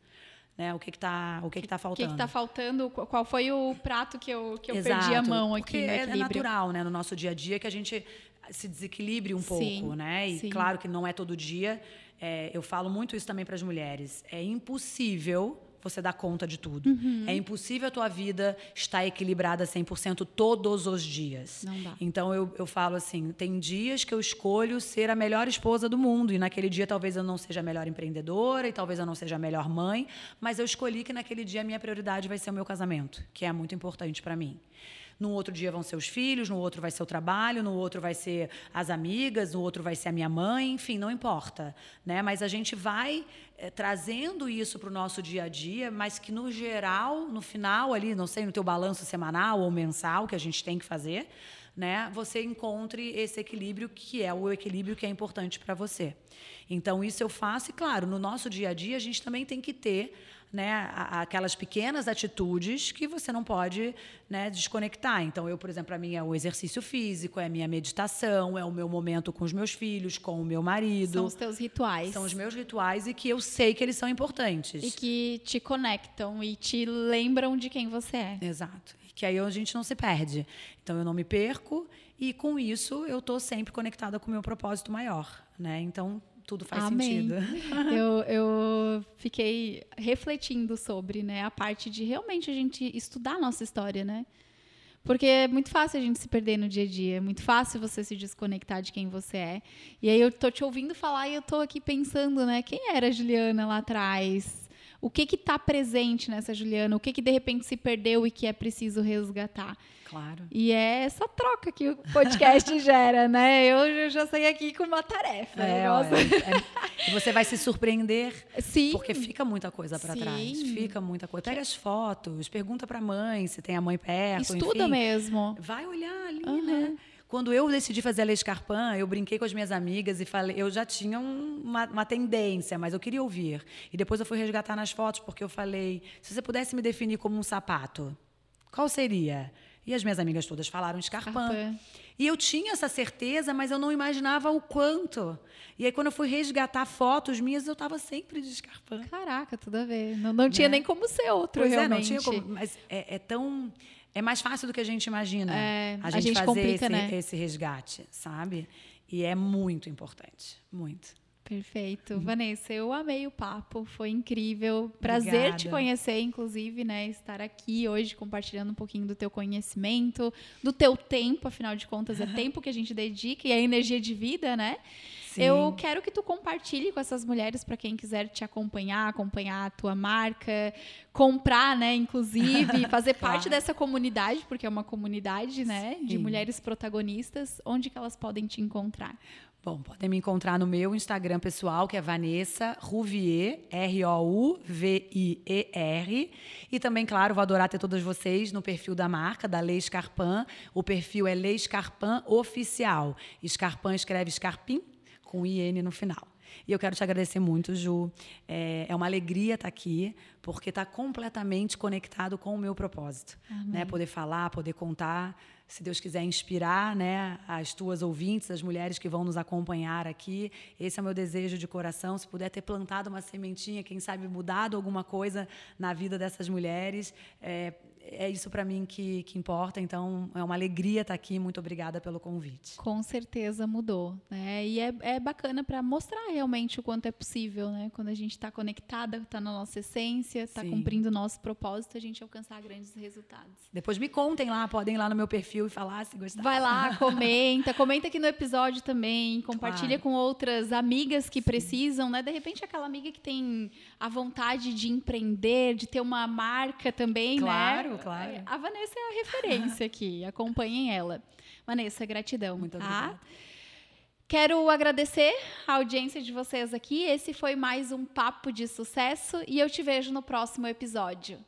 Speaker 2: Né? O que está o que que tá faltando?
Speaker 1: O que está faltando? Qual foi o prato que eu, que eu perdi a mão aqui
Speaker 2: Porque é, é natural, né, no nosso dia a dia que a gente se desequilibre um sim, pouco, né? E sim. claro que não é todo dia. É, eu falo muito isso também para as mulheres. É impossível você dar conta de tudo. Uhum. É impossível a tua vida estar equilibrada 100% todos os dias.
Speaker 1: Não dá.
Speaker 2: Então eu, eu falo assim, tem dias que eu escolho ser a melhor esposa do mundo e naquele dia talvez eu não seja a melhor empreendedora e talvez eu não seja a melhor mãe, mas eu escolhi que naquele dia a minha prioridade vai ser o meu casamento, que é muito importante para mim. No outro dia vão ser os filhos, no outro vai ser o trabalho, no outro vai ser as amigas, no outro vai ser a minha mãe, enfim, não importa. Né? Mas a gente vai é, trazendo isso para o nosso dia a dia, mas que no geral, no final ali, não sei, no teu balanço semanal ou mensal que a gente tem que fazer, né, você encontre esse equilíbrio que é o equilíbrio que é importante para você. Então isso eu faço e claro, no nosso dia a dia a gente também tem que ter né, aquelas pequenas atitudes que você não pode né, desconectar. Então, eu, por exemplo, para mim é o exercício físico, é a minha meditação, é o meu momento com os meus filhos, com o meu marido. São
Speaker 1: os teus rituais.
Speaker 2: São os meus rituais e que eu sei que eles são importantes.
Speaker 1: E que te conectam e te lembram de quem você é.
Speaker 2: Exato. Que aí a gente não se perde. Então, eu não me perco e com isso eu estou sempre conectada com o meu propósito maior. Né? Então, tudo faz
Speaker 1: Amém.
Speaker 2: sentido. *laughs* *laughs*
Speaker 1: Eu, eu fiquei refletindo sobre né, a parte de realmente a gente estudar a nossa história, né? Porque é muito fácil a gente se perder no dia a dia, é muito fácil você se desconectar de quem você é. E aí eu tô te ouvindo falar e eu tô aqui pensando, né? Quem era a Juliana lá atrás? O que está presente nessa Juliana, o que, que de repente se perdeu e que é preciso resgatar.
Speaker 2: Claro.
Speaker 1: E é essa troca que o podcast *laughs* gera, né? Eu já saí aqui com uma tarefa.
Speaker 2: É, é, é, você vai se surpreender.
Speaker 1: Sim.
Speaker 2: Porque fica muita coisa para trás. Fica muita coisa. Pega as fotos, pergunta para a mãe se tem a mãe perto.
Speaker 1: Estuda
Speaker 2: enfim.
Speaker 1: mesmo.
Speaker 2: Vai olhar ali, uhum. né? Quando eu decidi fazer a Lei Scarpan, eu brinquei com as minhas amigas e falei, eu já tinha um, uma, uma, tendência, mas eu queria ouvir. E depois eu fui resgatar nas fotos, porque eu falei, se você pudesse me definir como um sapato, qual seria? E as minhas amigas todas falaram. Scarpan. E eu tinha essa certeza, mas eu não imaginava o quanto. E aí, quando eu fui resgatar fotos minhas, eu estava sempre de Scarpan.
Speaker 1: Caraca, tudo a ver. Não, não tinha né? nem como ser outro,
Speaker 2: pois
Speaker 1: realmente.
Speaker 2: É, não tinha como. Mas é, é tão é mais fácil do que a gente imagina
Speaker 1: é,
Speaker 2: a, gente
Speaker 1: a gente
Speaker 2: fazer
Speaker 1: complica,
Speaker 2: esse,
Speaker 1: né?
Speaker 2: esse resgate, sabe? E é muito importante, muito.
Speaker 1: Perfeito. Uhum. Vanessa, eu amei o papo, foi incrível. Prazer Obrigada. te conhecer, inclusive, né? Estar aqui hoje compartilhando um pouquinho do teu conhecimento, do teu tempo, afinal de contas, é *laughs* tempo que a gente dedica e é energia de vida, né? Sim. Eu quero que tu compartilhe com essas mulheres para quem quiser te acompanhar, acompanhar a tua marca, comprar, né, inclusive, *laughs* fazer claro. parte dessa comunidade, porque é uma comunidade, né, Sim. de mulheres protagonistas, onde que elas podem te encontrar?
Speaker 2: Bom, podem me encontrar no meu Instagram pessoal, que é Vanessa Rouvier, R-O-U-V-I-E-R. E também, claro, vou adorar ter todas vocês no perfil da marca, da Lei Scarpan. O perfil é Lei Scarpan Oficial. Scarpan escreve Scarpim, com IN no final. E eu quero te agradecer muito, Ju. É, é uma alegria estar aqui, porque está completamente conectado com o meu propósito. Né? Poder falar, poder contar se Deus quiser inspirar né, as tuas ouvintes, as mulheres que vão nos acompanhar aqui. Esse é o meu desejo de coração. Se puder ter plantado uma sementinha, quem sabe mudado alguma coisa na vida dessas mulheres, é, é isso para mim que, que importa. Então, é uma alegria estar aqui. Muito obrigada pelo convite.
Speaker 1: Com certeza mudou. Né? E é, é bacana para mostrar realmente o quanto é possível, né? Quando a gente está conectada, está na nossa essência, está cumprindo o nosso propósito, a gente alcançar grandes resultados.
Speaker 2: Depois me contem lá, podem ir lá no meu perfil e falar se gostaram.
Speaker 1: Vai lá, *laughs* comenta. comenta aqui no episódio também. Compartilha claro. com outras amigas que Sim. precisam, né? De repente, aquela amiga que tem a vontade de empreender, de ter uma marca também,
Speaker 2: claro,
Speaker 1: né?
Speaker 2: Claro, claro.
Speaker 1: A Vanessa é a referência aqui. Acompanhem ela. Vanessa, gratidão.
Speaker 2: Muito tá? obrigada.
Speaker 1: Quero agradecer a audiência de vocês aqui. Esse foi mais um Papo de Sucesso e eu te vejo no próximo episódio.